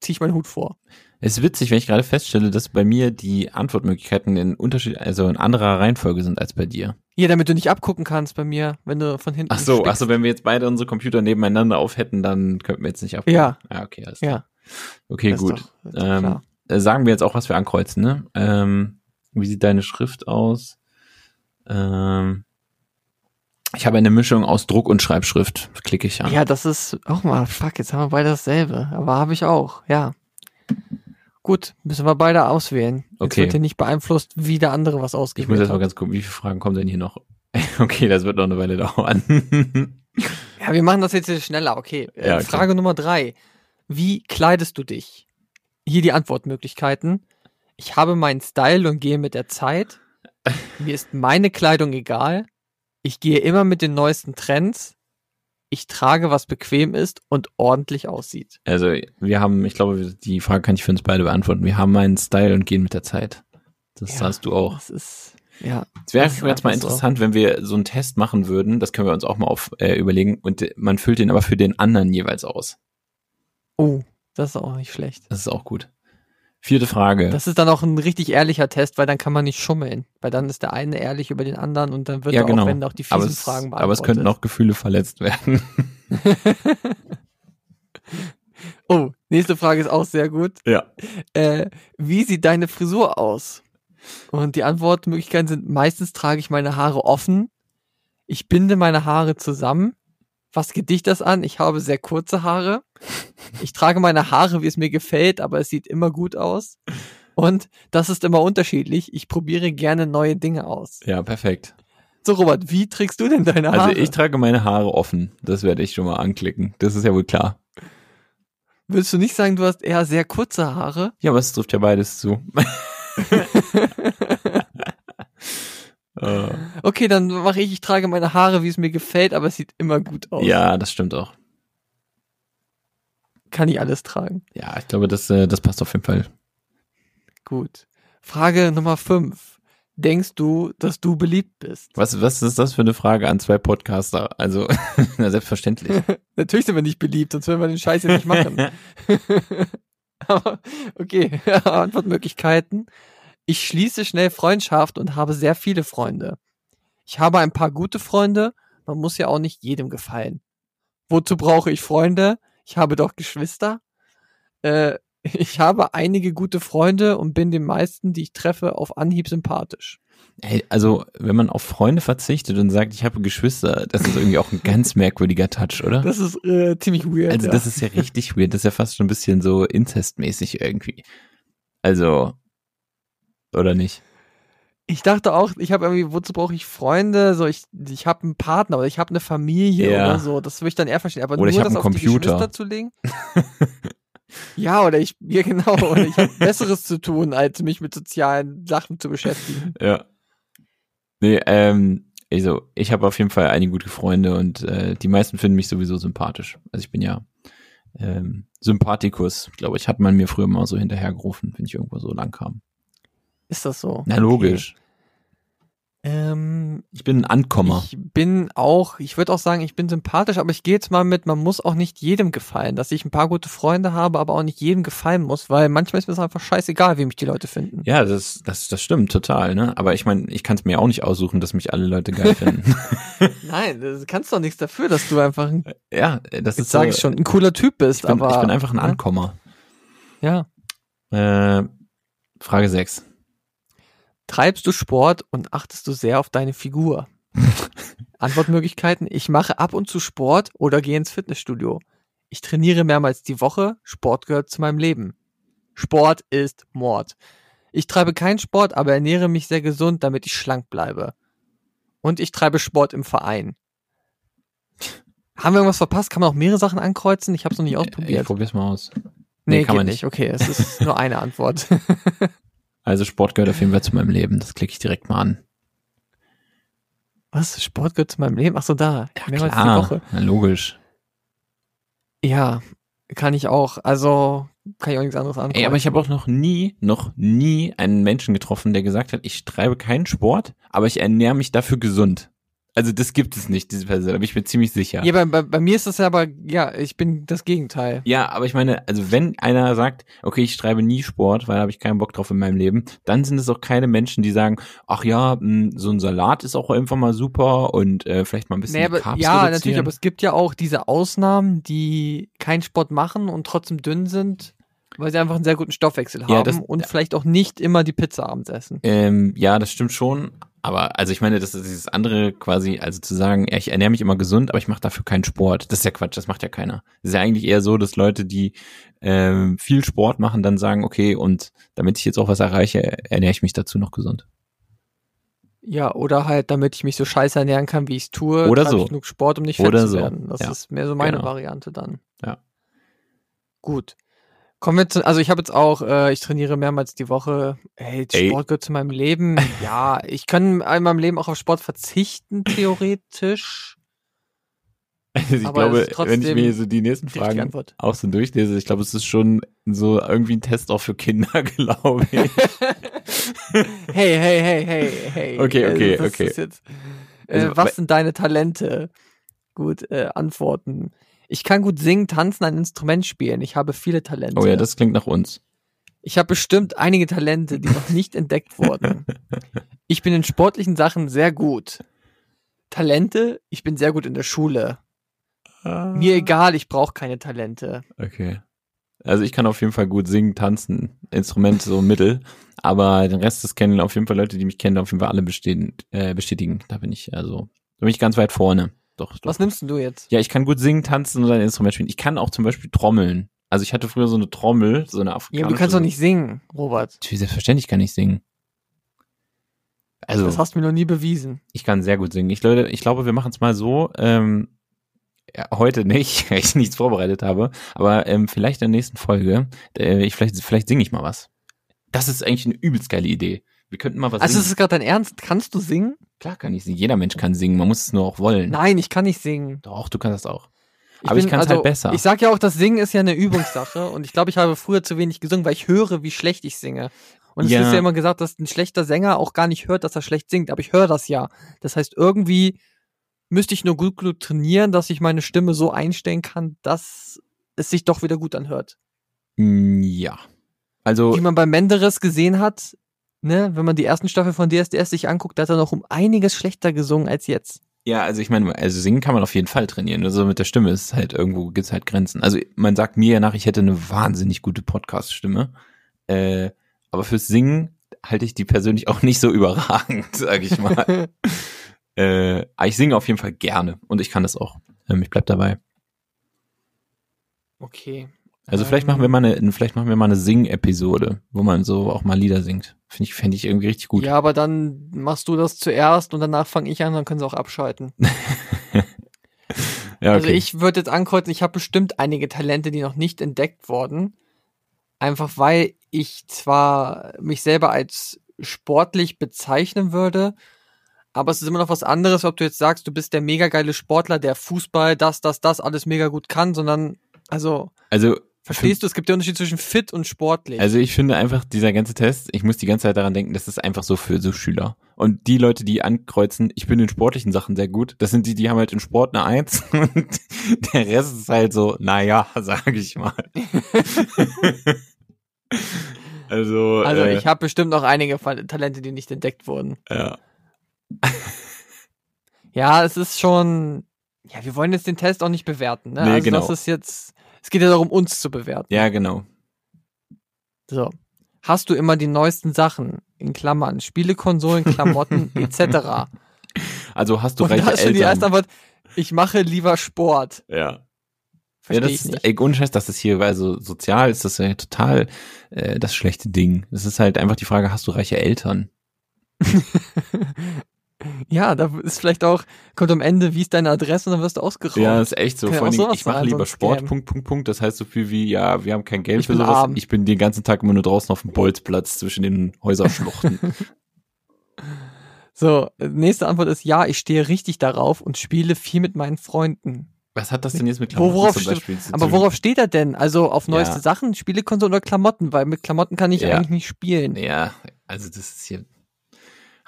ziehe ich meinen Hut vor. Es ist witzig, wenn ich gerade feststelle, dass bei mir die Antwortmöglichkeiten in Unterschied, also in anderer Reihenfolge sind als bei dir. Hier, damit du nicht abgucken kannst bei mir, wenn du von hinten Ach so, ach so, wenn wir jetzt beide unsere Computer nebeneinander auf hätten, dann könnten wir jetzt nicht abgucken. Ja. Ja, okay, alles klar. Ja, Okay, das gut. doch- ähm, äh, sagen wir jetzt auch, was wir ankreuzen, ne? Ähm, wie sieht deine Schrift aus? Ähm, ich habe eine Mischung aus Druck und Schreibschrift. Klicke ich an. Ja, das ist auch mal, fuck, jetzt haben wir beide dasselbe. Aber habe ich auch, ja. Gut, müssen wir beide auswählen. Jetzt Okay. wird hier nicht beeinflusst, wie der andere was ich muss ausgewählt jetzt mal ganz gucken, wie viele Fragen kommen denn hier noch? okay, das wird noch eine Weile dauern. Ja, wir machen das jetzt schneller, okay. Ja, okay. Frage Nummer drei. Wie kleidest du dich? Hier die Antwortmöglichkeiten. Ich habe meinen Style und gehe mit der Zeit. Mir ist meine Kleidung egal. Ich gehe immer mit den neuesten Trends. Ich trage, was bequem ist und ordentlich aussieht. also, wir haben, ich glaube, die Frage kann ich für uns beide beantworten. Wir haben einen Style und gehen mit der Zeit. Das Ja, hast du auch. Das ist, ja. Es wäre jetzt mal einfach so. interessant, wenn wir so einen Test machen würden. Das können wir uns auch mal auf, äh, überlegen. Und man füllt den aber für den anderen jeweils aus. Oh, das ist auch nicht schlecht. Das ist auch gut. Vierte Frage. Das ist dann auch ein richtig ehrlicher Test, weil dann kann man nicht schummeln. Weil dann ist der eine ehrlich über den anderen und dann wird ja, genau. auch, wenn auch die fiesen es, Fragen aber es könnten beantwortet. auch Gefühle verletzt werden. Oh, nächste Frage ist auch sehr gut. ja. Äh, wie sieht deine Frisur aus? Und die Antwortmöglichkeiten sind, meistens trage ich meine Haare offen. Ich binde meine Haare zusammen. Was geht dich das an? Ich habe sehr kurze Haare. Ich trage meine Haare, wie es mir gefällt, aber es sieht immer gut aus. Und das ist immer unterschiedlich. Ich probiere gerne neue Dinge aus. Ja, perfekt. So, Robert, wie trägst du denn deine Haare? Also ich trage meine Haare offen. Das werde ich schon mal anklicken. Das ist ja wohl klar. Würdest du nicht sagen, du hast eher sehr kurze Haare? Ja, aber es trifft ja beides zu. Äh, Okay, dann mache ich, ich trage meine Haare, wie es mir gefällt, aber es sieht immer gut aus. ja, das stimmt auch. Kann ich alles tragen. Ja, ich glaube, das, äh, das passt auf jeden Fall. Gut. Frage Nummer 5. Denkst du, dass du beliebt bist? Was, was ist das für eine Frage an zwei Podcaster? Also, na, selbstverständlich. Natürlich sind wir nicht beliebt, sonst würden wir den Scheiß ja nicht machen. Aber, okay, Antwortmöglichkeiten. Ich schließe schnell Freundschaft und habe sehr viele Freunde. Ich habe ein paar gute Freunde, man muss ja auch nicht jedem gefallen. Wozu brauche ich Freunde? Ich habe doch Geschwister. Äh, ich habe einige gute Freunde und bin den meisten, die ich treffe, auf Anhieb sympathisch. Ey, also, wenn man auf Freunde verzichtet und sagt, ich habe Geschwister, das ist irgendwie auch ein ganz merkwürdiger Touch, oder? Das ist äh, ziemlich weird. Also ja. das ist ja richtig weird. Das ist ja fast schon ein bisschen so inzestmäßig irgendwie. Also, oder nicht? Ich dachte auch, ich habe irgendwie, wozu brauche ich Freunde? So, ich, ich habe einen Partner oder ich habe eine Familie Ja. oder so. Das würde ich dann eher verstehen. Aber Oder nur das einen auf Computer. die Geschwister zu legen. ja, oder ich, ja genau, oder ich habe Besseres zu tun, als mich mit sozialen Sachen zu beschäftigen. Ja. Nee, ähm, also ich habe auf jeden Fall einige gute Freunde und äh, die meisten finden mich sowieso sympathisch. Also ich bin ja ähm, Sympathikus, glaube ich, hat man mir früher mal so hinterhergerufen, wenn ich irgendwo so lang kam. Ist das so? Na logisch. Ähm, Ich bin ein Ankommer. ich bin auch, ich würde auch sagen, ich bin sympathisch, aber ich gehe jetzt mal mit, man muss auch nicht jedem gefallen. Dass ich ein paar gute Freunde habe, aber auch nicht jedem gefallen muss, weil manchmal ist mir es einfach scheißegal, wie mich die Leute finden. ja, das, das, das stimmt total, ne? Aber ich meine, ich kann es mir auch nicht aussuchen, dass mich alle Leute geil finden. Nein, du kannst doch nichts dafür, dass du einfach ein ja, das ist sage so- ich schon, ein cooler Typ bist, Ich bin, aber. ich bin einfach ein? Ankommer. Ja. Äh, Frage 6. Treibst du Sport und achtest du sehr auf deine Figur? Antwortmöglichkeiten. Ich mache ab und zu Sport oder gehe ins Fitnessstudio. Ich trainiere mehrmals die Woche. Sport gehört zu meinem Leben. Sport ist Mord. Ich treibe keinen Sport, aber ernähre mich sehr gesund, damit ich schlank bleibe. Und ich treibe Sport im Verein. Haben wir irgendwas verpasst? Kann man auch mehrere Sachen ankreuzen? Ich habe es noch nicht Ich ausprobiert. probier's mal aus. Nee, nee, kann man nicht. Okay, es ist nur eine Antwort. Also Sport gehört auf jeden Fall zu meinem Leben. Das klicke ich direkt mal an. Was? Sport gehört zu meinem Leben? Ach so, da. Mehrmals die Klar, Woche. na, logisch. Ja, kann ich auch. Also, kann ich auch nichts anderes anfangen. Ey, aber ich habe auch noch nie, noch nie einen Menschen getroffen, der gesagt hat, ich treibe keinen Sport, aber ich ernähre mich dafür gesund. Also das gibt es nicht, diese Person, da bin ich mir ziemlich sicher. Ja, bei, bei, bei mir ist das ja aber, ja, ich bin das Gegenteil. Ja, aber ich meine, also wenn einer sagt, okay, ich schreibe nie Sport, weil da habe ich keinen Bock drauf in meinem Leben, dann sind es auch keine Menschen, die sagen, ach ja, mh, so ein Salat ist auch einfach mal super und äh, vielleicht mal ein bisschen Nee, aber, Carbs ja, reduzieren. natürlich, aber es gibt ja auch diese Ausnahmen, die keinen Sport machen und trotzdem dünn sind, weil sie einfach einen sehr guten Stoffwechsel Ja, haben das- und vielleicht auch nicht immer die Pizza abends essen. Ähm, ja, das stimmt schon. Aber also ich meine, das ist dieses andere quasi, also zu sagen, ja, ich ernähre mich immer gesund, aber ich mache dafür keinen Sport. Das ist ja Quatsch, das macht ja keiner. Das ist ja eigentlich eher so, dass Leute, die ähm, viel Sport machen, dann sagen, okay, und damit ich jetzt auch was erreiche, ernähre ich mich dazu noch gesund. Ja, oder halt, damit ich mich so scheiße ernähren kann, wie ich es tue, Oder so. ich genug Sport, um nicht fett Oder zu so, werden. Das ja. ist mehr so meine Genau. Variante dann. Ja. Gut. Kommen wir zu, also ich habe jetzt auch, äh, ich trainiere mehrmals die Woche. Hey, Ey. Sport gehört zu meinem Leben. ja, ich kann in meinem Leben auch auf Sport verzichten, theoretisch. Also ich Aber glaube, wenn ich mir so die nächsten Fragen auch so durchlese, ich glaube, es ist schon so irgendwie ein Test auch für Kinder, glaube ich. Hey, hey, hey, hey, hey. Okay, okay, das okay. Jetzt, äh, Also, was sind deine Talente? Gut, äh, Antworten. Ich kann gut singen, tanzen, ein Instrument spielen. Ich habe viele Talente. Oh ja, das klingt nach uns. Ich habe bestimmt einige Talente, die noch nicht entdeckt wurden. Ich bin in sportlichen Sachen sehr gut. Talente, ich bin sehr gut in der Schule. Mir egal, ich brauche keine Talente. Okay. Also ich kann auf jeden Fall gut singen, tanzen, Instrument so mittel, aber den Rest das kennen auf jeden Fall Leute, die mich kennen, auf jeden Fall alle bestehen, äh, bestätigen. Da bin ich also, da bin ich ganz weit vorne. Doch, doch. Was nimmst du jetzt? Ja, ich kann gut singen, tanzen und ein Instrument spielen. Ich kann auch zum Beispiel trommeln. Also ich hatte früher so eine Trommel, so eine Ja, afrikanische. aber du kannst doch nicht singen, Robert. Natürlich, selbstverständlich kann ich singen. Also Das hast du mir noch nie bewiesen. ich kann sehr gut singen. Ich, Leute, ich glaube, wir machen es mal so. Ähm, ja, heute nicht, weil ich nichts vorbereitet habe, aber ähm, vielleicht in der nächsten Folge. Äh, ich, vielleicht vielleicht singe ich mal was. Das ist eigentlich eine übelst geile Idee. Wir könnten mal was Also ist singen. es gerade dein Ernst? Kannst du singen? Klar kann ich singen. Jeder Mensch kann singen. Man muss es nur auch wollen. Nein, ich kann nicht singen. Doch, du kannst das auch. Aber ich bin- kann's halt besser. Ich sag ja auch, das Singen ist ja eine Übungssache und ich glaube, ich habe früher zu wenig gesungen, weil ich höre, wie schlecht ich singe. Und es Ja. ist ja immer gesagt, dass ein schlechter Sänger auch gar nicht hört, dass er schlecht singt, aber ich höre das ja. Das heißt, irgendwie müsste ich nur gut genug trainieren, dass ich meine Stimme so einstellen kann, dass es sich doch wieder gut anhört. Mm, Ja. Also, Wie man bei Menderes gesehen hat, ne, wenn man die ersten Staffel von DSDS sich anguckt, da hat er noch um einiges schlechter gesungen als jetzt. ja, also ich meine, also singen kann man auf jeden Fall trainieren. Also mit der Stimme ist halt irgendwo, gibt's halt Grenzen. Also man sagt mir ja nach, ich hätte eine wahnsinnig gute Podcast-Stimme. Äh, aber fürs Singen halte ich die persönlich auch nicht so überragend, sage ich mal. äh, aber ich singe auf jeden Fall gerne und ich kann das auch. Ähm, ich bleib dabei. Okay. Also vielleicht machen wir mal eine, vielleicht machen wir mal eine Sing-Episode, wo man so auch mal Lieder singt. Finde ich, fände ich irgendwie richtig gut. Ja, aber dann machst du das zuerst und danach fange ich an, dann können sie auch abschalten. Ja, Also ich würde jetzt ankreuzen, ich habe bestimmt einige Talente, die noch nicht entdeckt wurden. Einfach weil ich zwar mich selber als sportlich bezeichnen würde, aber es ist immer noch was anderes, ob du jetzt sagst, du bist der mega geile Sportler, der Fußball, das, das, das alles mega gut kann, sondern, also, also verstehst du, es gibt den Unterschied zwischen fit und sportlich. Also ich finde einfach, dieser ganze Test, ich muss die ganze Zeit daran denken, das ist einfach so für so Schüler. Und die Leute, die ankreuzen, ich bin in sportlichen Sachen sehr gut, das sind die, die haben halt in Sport eine Eins und der Rest ist halt so, naja, sage ich mal. also, also äh, ich habe bestimmt noch einige Talente, die nicht entdeckt wurden. ja. Ja, es ist schon. Ja, wir wollen jetzt den Test auch nicht bewerten, ne? Nee, also genau. das ist jetzt. Es geht ja darum, uns zu bewerten. ja, genau. So. Hast du immer die neuesten Sachen, in Klammern, Spielekonsolen, Klamotten, etc. Also hast du Und da reiche ist schon die erste Eltern. Antwort, ich mache lieber Sport. Ja. Ja, Verstehe das ich ist, ey, ohne Scheiß, das ist hier, also sozial ist das ja total äh, das schlechte Ding. Das ist halt einfach die Frage, hast du reiche Eltern? Ja, da ist vielleicht auch, kommt am Ende, wie ist deine Adresse und dann wirst du ausgeraubt. Ja, ist echt so. Kann Vor allem, ich mache lieber Sport. Punkt, Punkt, Punkt. Das heißt so viel wie, ja, wir haben kein Geld Ich für bin sowas. arm. Ich bin den ganzen Tag immer nur draußen auf dem Bolzplatz zwischen den Häuserschluchten. So, nächste Antwort ist ja, ich stehe richtig darauf und spiele viel mit meinen Freunden. Was hat das denn jetzt mit Klamotten worauf zum Beispiel zu Aber tun? worauf steht er denn? Also auf neueste Ja. Sachen, Spielekonsole oder Klamotten? Weil mit Klamotten kann ich Ja. eigentlich nicht spielen. Ja, also das ist hier...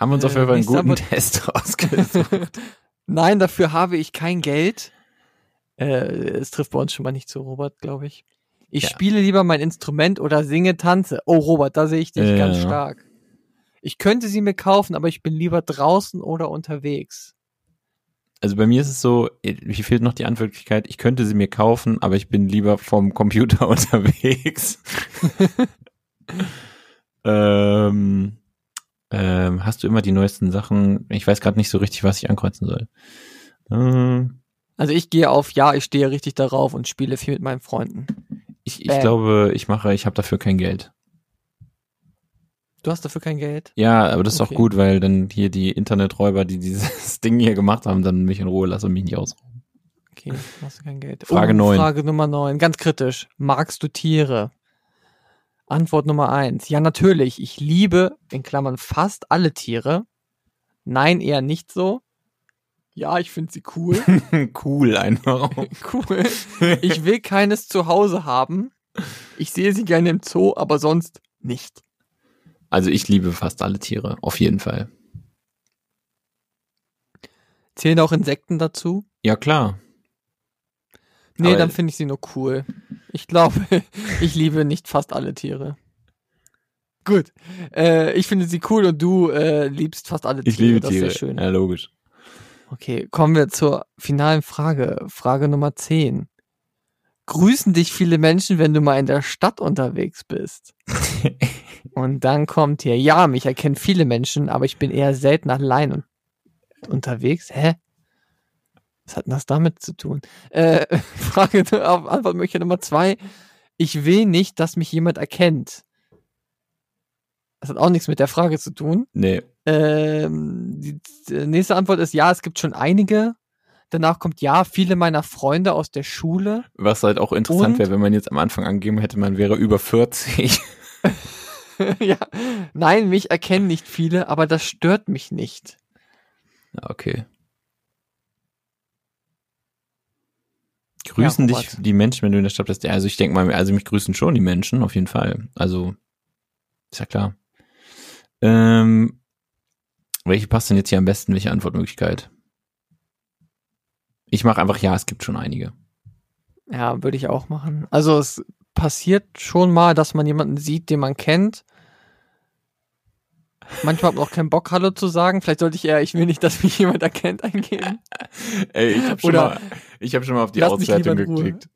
Haben wir uns Äh, auf jeden Fall einen guten Antwort- Test rausgesucht. Nein, dafür habe ich kein Geld. Äh, es trifft bei uns schon mal nicht zu, Robert, glaube ich. Ich Ja. spiele lieber mein Instrument oder singe, tanze. Oh, Robert, da sehe ich dich Ja. ganz stark. Ich könnte sie mir kaufen, aber ich bin lieber draußen oder unterwegs. Also bei mir ist es so, mir fehlt noch die Antwortlichkeit, ich könnte sie mir kaufen, aber ich bin lieber vom Computer unterwegs. ähm, ähm, hast du immer die neuesten Sachen? Ich weiß gerade nicht so richtig, was ich ankreuzen soll. Ähm, Also ich gehe auf Ja, ich stehe richtig darauf und spiele viel mit meinen Freunden. ich ich glaube, ich mache, ich habe dafür kein Geld. Du hast dafür kein Geld? Ja, aber das ist Okay. auch gut, weil dann hier die Interneträuber, die dieses Ding hier gemacht haben, dann mich in Ruhe lassen und mich nicht ausrauben. Okay, hast du kein Geld. Frage oh, neun. Frage Nummer 9, ganz kritisch. Magst du Tiere? Antwort Nummer eins. Ja, natürlich. Ich liebe, in Klammern, fast alle Tiere. Nein, eher nicht so. Ja, ich finde sie cool. cool einfach. cool. Ich will keines zu Hause haben. Ich sehe sie gerne im Zoo, aber sonst nicht. Also ich liebe fast alle Tiere, auf jeden Fall. Zählen auch Insekten dazu? Ja, klar. Nee, Aber- dann finde ich sie nur cool. Ich glaube, ich liebe nicht fast alle Tiere. Gut. Äh, ich finde sie cool und du äh, liebst fast alle Tiere. Ich liebe das Tiere. Ist sehr schön. Ja, logisch. Okay, kommen wir zur finalen Frage. Frage Nummer 10. Grüßen dich viele Menschen, wenn du mal in der Stadt unterwegs bist? und dann kommt hier, ja, mich erkennen viele Menschen, aber ich bin eher selten allein und unterwegs. Hä? Was hat denn das damit zu tun? Äh, Frage, auf Antwortmöglichkeit Nummer zwei. Ich will nicht, dass mich jemand erkennt. Das hat auch nichts mit der Frage zu tun. Nee. Ähm, die, die nächste Antwort ist ja, es gibt schon einige. Danach kommt ja, viele meiner Freunde aus der Schule. Was halt auch interessant wäre, wenn man jetzt am Anfang angegeben hätte, man wäre über 40. ja, nein, mich erkennen nicht viele, aber das stört mich nicht. Okay. Grüßen Ja, dich die Menschen, wenn du in der Stadt bist? Also ich denke mal, also mich grüßen schon die Menschen, auf jeden Fall. Also, ist ja klar. Ähm, welche passt denn jetzt hier am besten? Welche Antwortmöglichkeit? Ich mache einfach ja, es gibt schon einige. Ja, würde ich auch machen. Also es passiert schon mal, dass man jemanden sieht, den man kennt. Manchmal hat man auch keinen Bock, Hallo zu sagen. Vielleicht sollte ich eher, ich will nicht, dass mich jemand erkennt, eingeben. Ey, ich habe schon, Oder mal, ich hab schon mal auf die Auswertung in Ruhe. geklickt.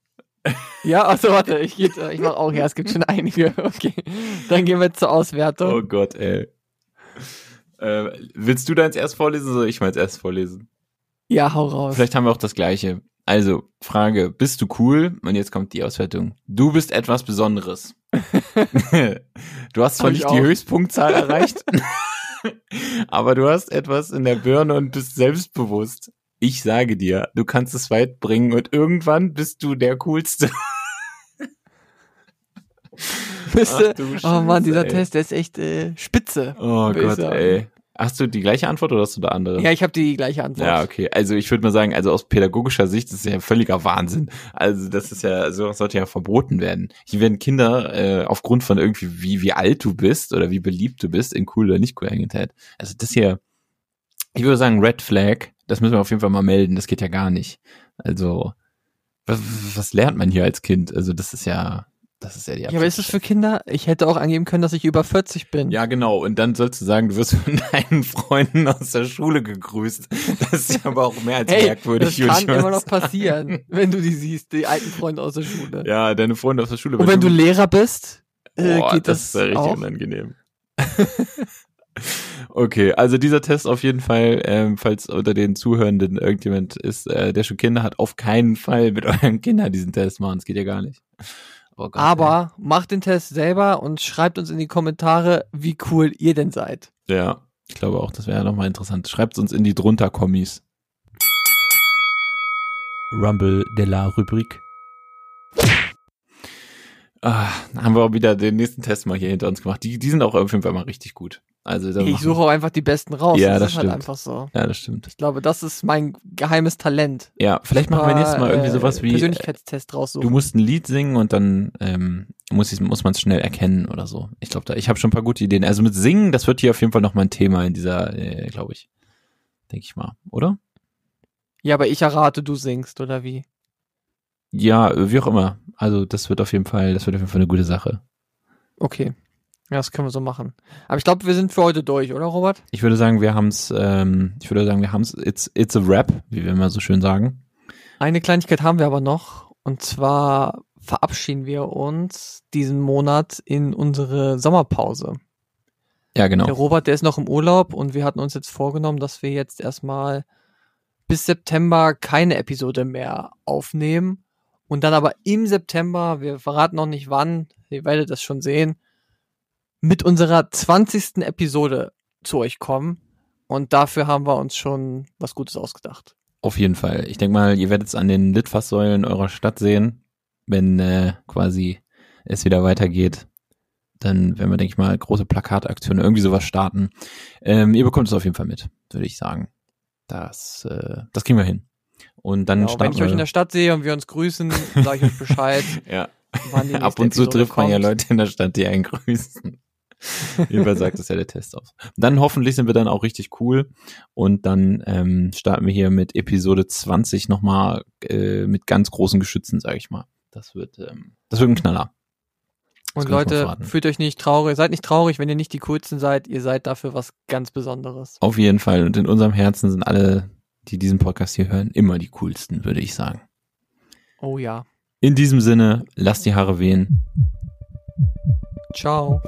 Ja, also warte, ich, ich mach auch, ja, es gibt schon einige. Okay, dann gehen wir zur Auswertung. Oh Gott, ey. Äh, willst du deins erst vorlesen oder soll ich meins erst vorlesen? Ja, hau raus. Vielleicht haben wir auch das gleiche. Also, Frage, bist du cool? Und jetzt kommt die Auswertung. Du bist etwas Besonderes. du hast zwar nicht die. Höchstpunktzahl erreicht, aber du hast etwas in der Birne und bist selbstbewusst. Ich sage dir, du kannst es weit bringen und irgendwann bist du der Coolste. Ach du oh Mann, dieser ey. Test, der ist echt äh, spitze. Oh Gott, ey. Hast du die gleiche Antwort oder hast du da andere? Ja, ich habe die gleiche Antwort. Ja, okay. Also ich würde mal sagen, also aus pädagogischer Sicht ist es ja völliger Wahnsinn. Also das ist ja, sowas sollte ja verboten werden. Hier werden Kinder äh, aufgrund von irgendwie, wie, wie alt du bist oder wie beliebt du bist, in cool oder nicht cool eingeteilt. Also das hier, ich würde sagen, Red Flag, das müssen wir auf jeden Fall mal melden, das geht ja gar nicht. Also, was, was lernt man hier als Kind? Also das ist ja, das ist ja die Ja, aber ist es für Kinder? Ich hätte auch angeben können, dass ich über 40 bin. ja, genau. Und dann sollst du sagen, du wirst von deinen Freunden aus der Schule gegrüßt. Das ist ja aber auch mehr als hey, merkwürdig. das kann immer noch passieren, wenn du die siehst, die alten Freunde aus der Schule. Ja, deine Freunde aus der Schule. Und wenn du Lehrer bist, äh, Boah, geht das, das, ist ja richtig auch. unangenehm. okay, also dieser Test auf jeden Fall, ähm, falls unter den Zuhörenden irgendjemand ist, äh, der schon Kinder hat, auf keinen Fall mit euren Kindern diesen Test machen. Das geht ja gar nicht. Oh Gott, Aber macht den Test selber und schreibt uns in die Kommentare, wie cool ihr denn seid. ey. Ja, ich glaube auch, das wäre nochmal interessant. Schreibt uns in die drunter Kommis. Rumble de la Rubrik. Ah, haben wir auch wieder den nächsten Test mal hier hinter uns gemacht. Die, die sind auch auf jeden Fall mal richtig gut. Also Ich suche auch einfach die besten raus. Ja, das, das ist halt stimmt. einfach so. Ja, das stimmt. Ich glaube, das ist mein geheimes Talent. Ja, vielleicht machen wir nächstes Mal irgendwie Äh, sowas wie, äh, Persönlichkeitstest du raussuchen. musst ein Lied singen und dann ähm, muss, ich- muss man es schnell erkennen oder so. Ich glaube, da, ich habe schon ein paar gute Ideen. Also mit Singen, das wird hier auf jeden Fall noch mal ein Thema in dieser, äh, glaube ich. Denke ich mal, oder? Ja, aber ich errate, du singst, oder wie? Ja, wie auch immer. Also das wird auf jeden Fall, das wird auf jeden Fall eine gute Sache. Okay. Ja, das können wir so machen. Aber ich glaube, wir sind für heute durch, oder Robert? Ich würde sagen, wir haben's. Ähm, ich würde sagen, wir haben's. It's it's a rap, wie wir immer so schön sagen. Eine Kleinigkeit haben wir aber noch. Und zwar verabschieden wir uns diesen Monat in unsere Sommerpause. Ja, genau. Der Robert, der ist noch im Urlaub und wir hatten uns jetzt vorgenommen, dass wir jetzt erstmal bis September keine Episode mehr aufnehmen und dann aber im September, wir verraten noch nicht wann, ihr werdet das schon sehen, mit unserer 20. Episode zu euch kommen und dafür haben wir uns schon was Gutes ausgedacht. Auf jeden Fall. Ich denke mal, ihr werdet es an den Litfaßsäulen eurer Stadt sehen, wenn äh, quasi es wieder weitergeht. Dann werden wir, denke ich mal, große Plakataktionen, irgendwie sowas starten. Ähm, ihr bekommt es auf jeden Fall mit, würde ich sagen. Das, äh, das kriegen wir hin. Und dann Genau, wenn starten ich euch in der Stadt sehe und wir uns grüßen, sage ich euch Bescheid. ja. Ab und zu Episode trifft man ja. Leute in der Stadt, die einen grüßen. Jedenfalls sagt das ja der Test aus. Dann hoffentlich sind wir dann auch richtig cool und dann ähm, starten wir hier mit Episode 20 nochmal äh, mit ganz großen Geschützen, sage ich mal. Das wird, ähm, das wird ein Knaller. Das Und Leute, fühlt euch nicht traurig, seid nicht traurig, wenn ihr nicht die coolsten seid, ihr seid dafür was ganz Besonderes. Auf jeden Fall. Und in unserem Herzen sind alle, die diesen Podcast hier hören, immer die coolsten, würde ich sagen. Oh ja. In diesem Sinne, lasst die Haare wehen. Ciao.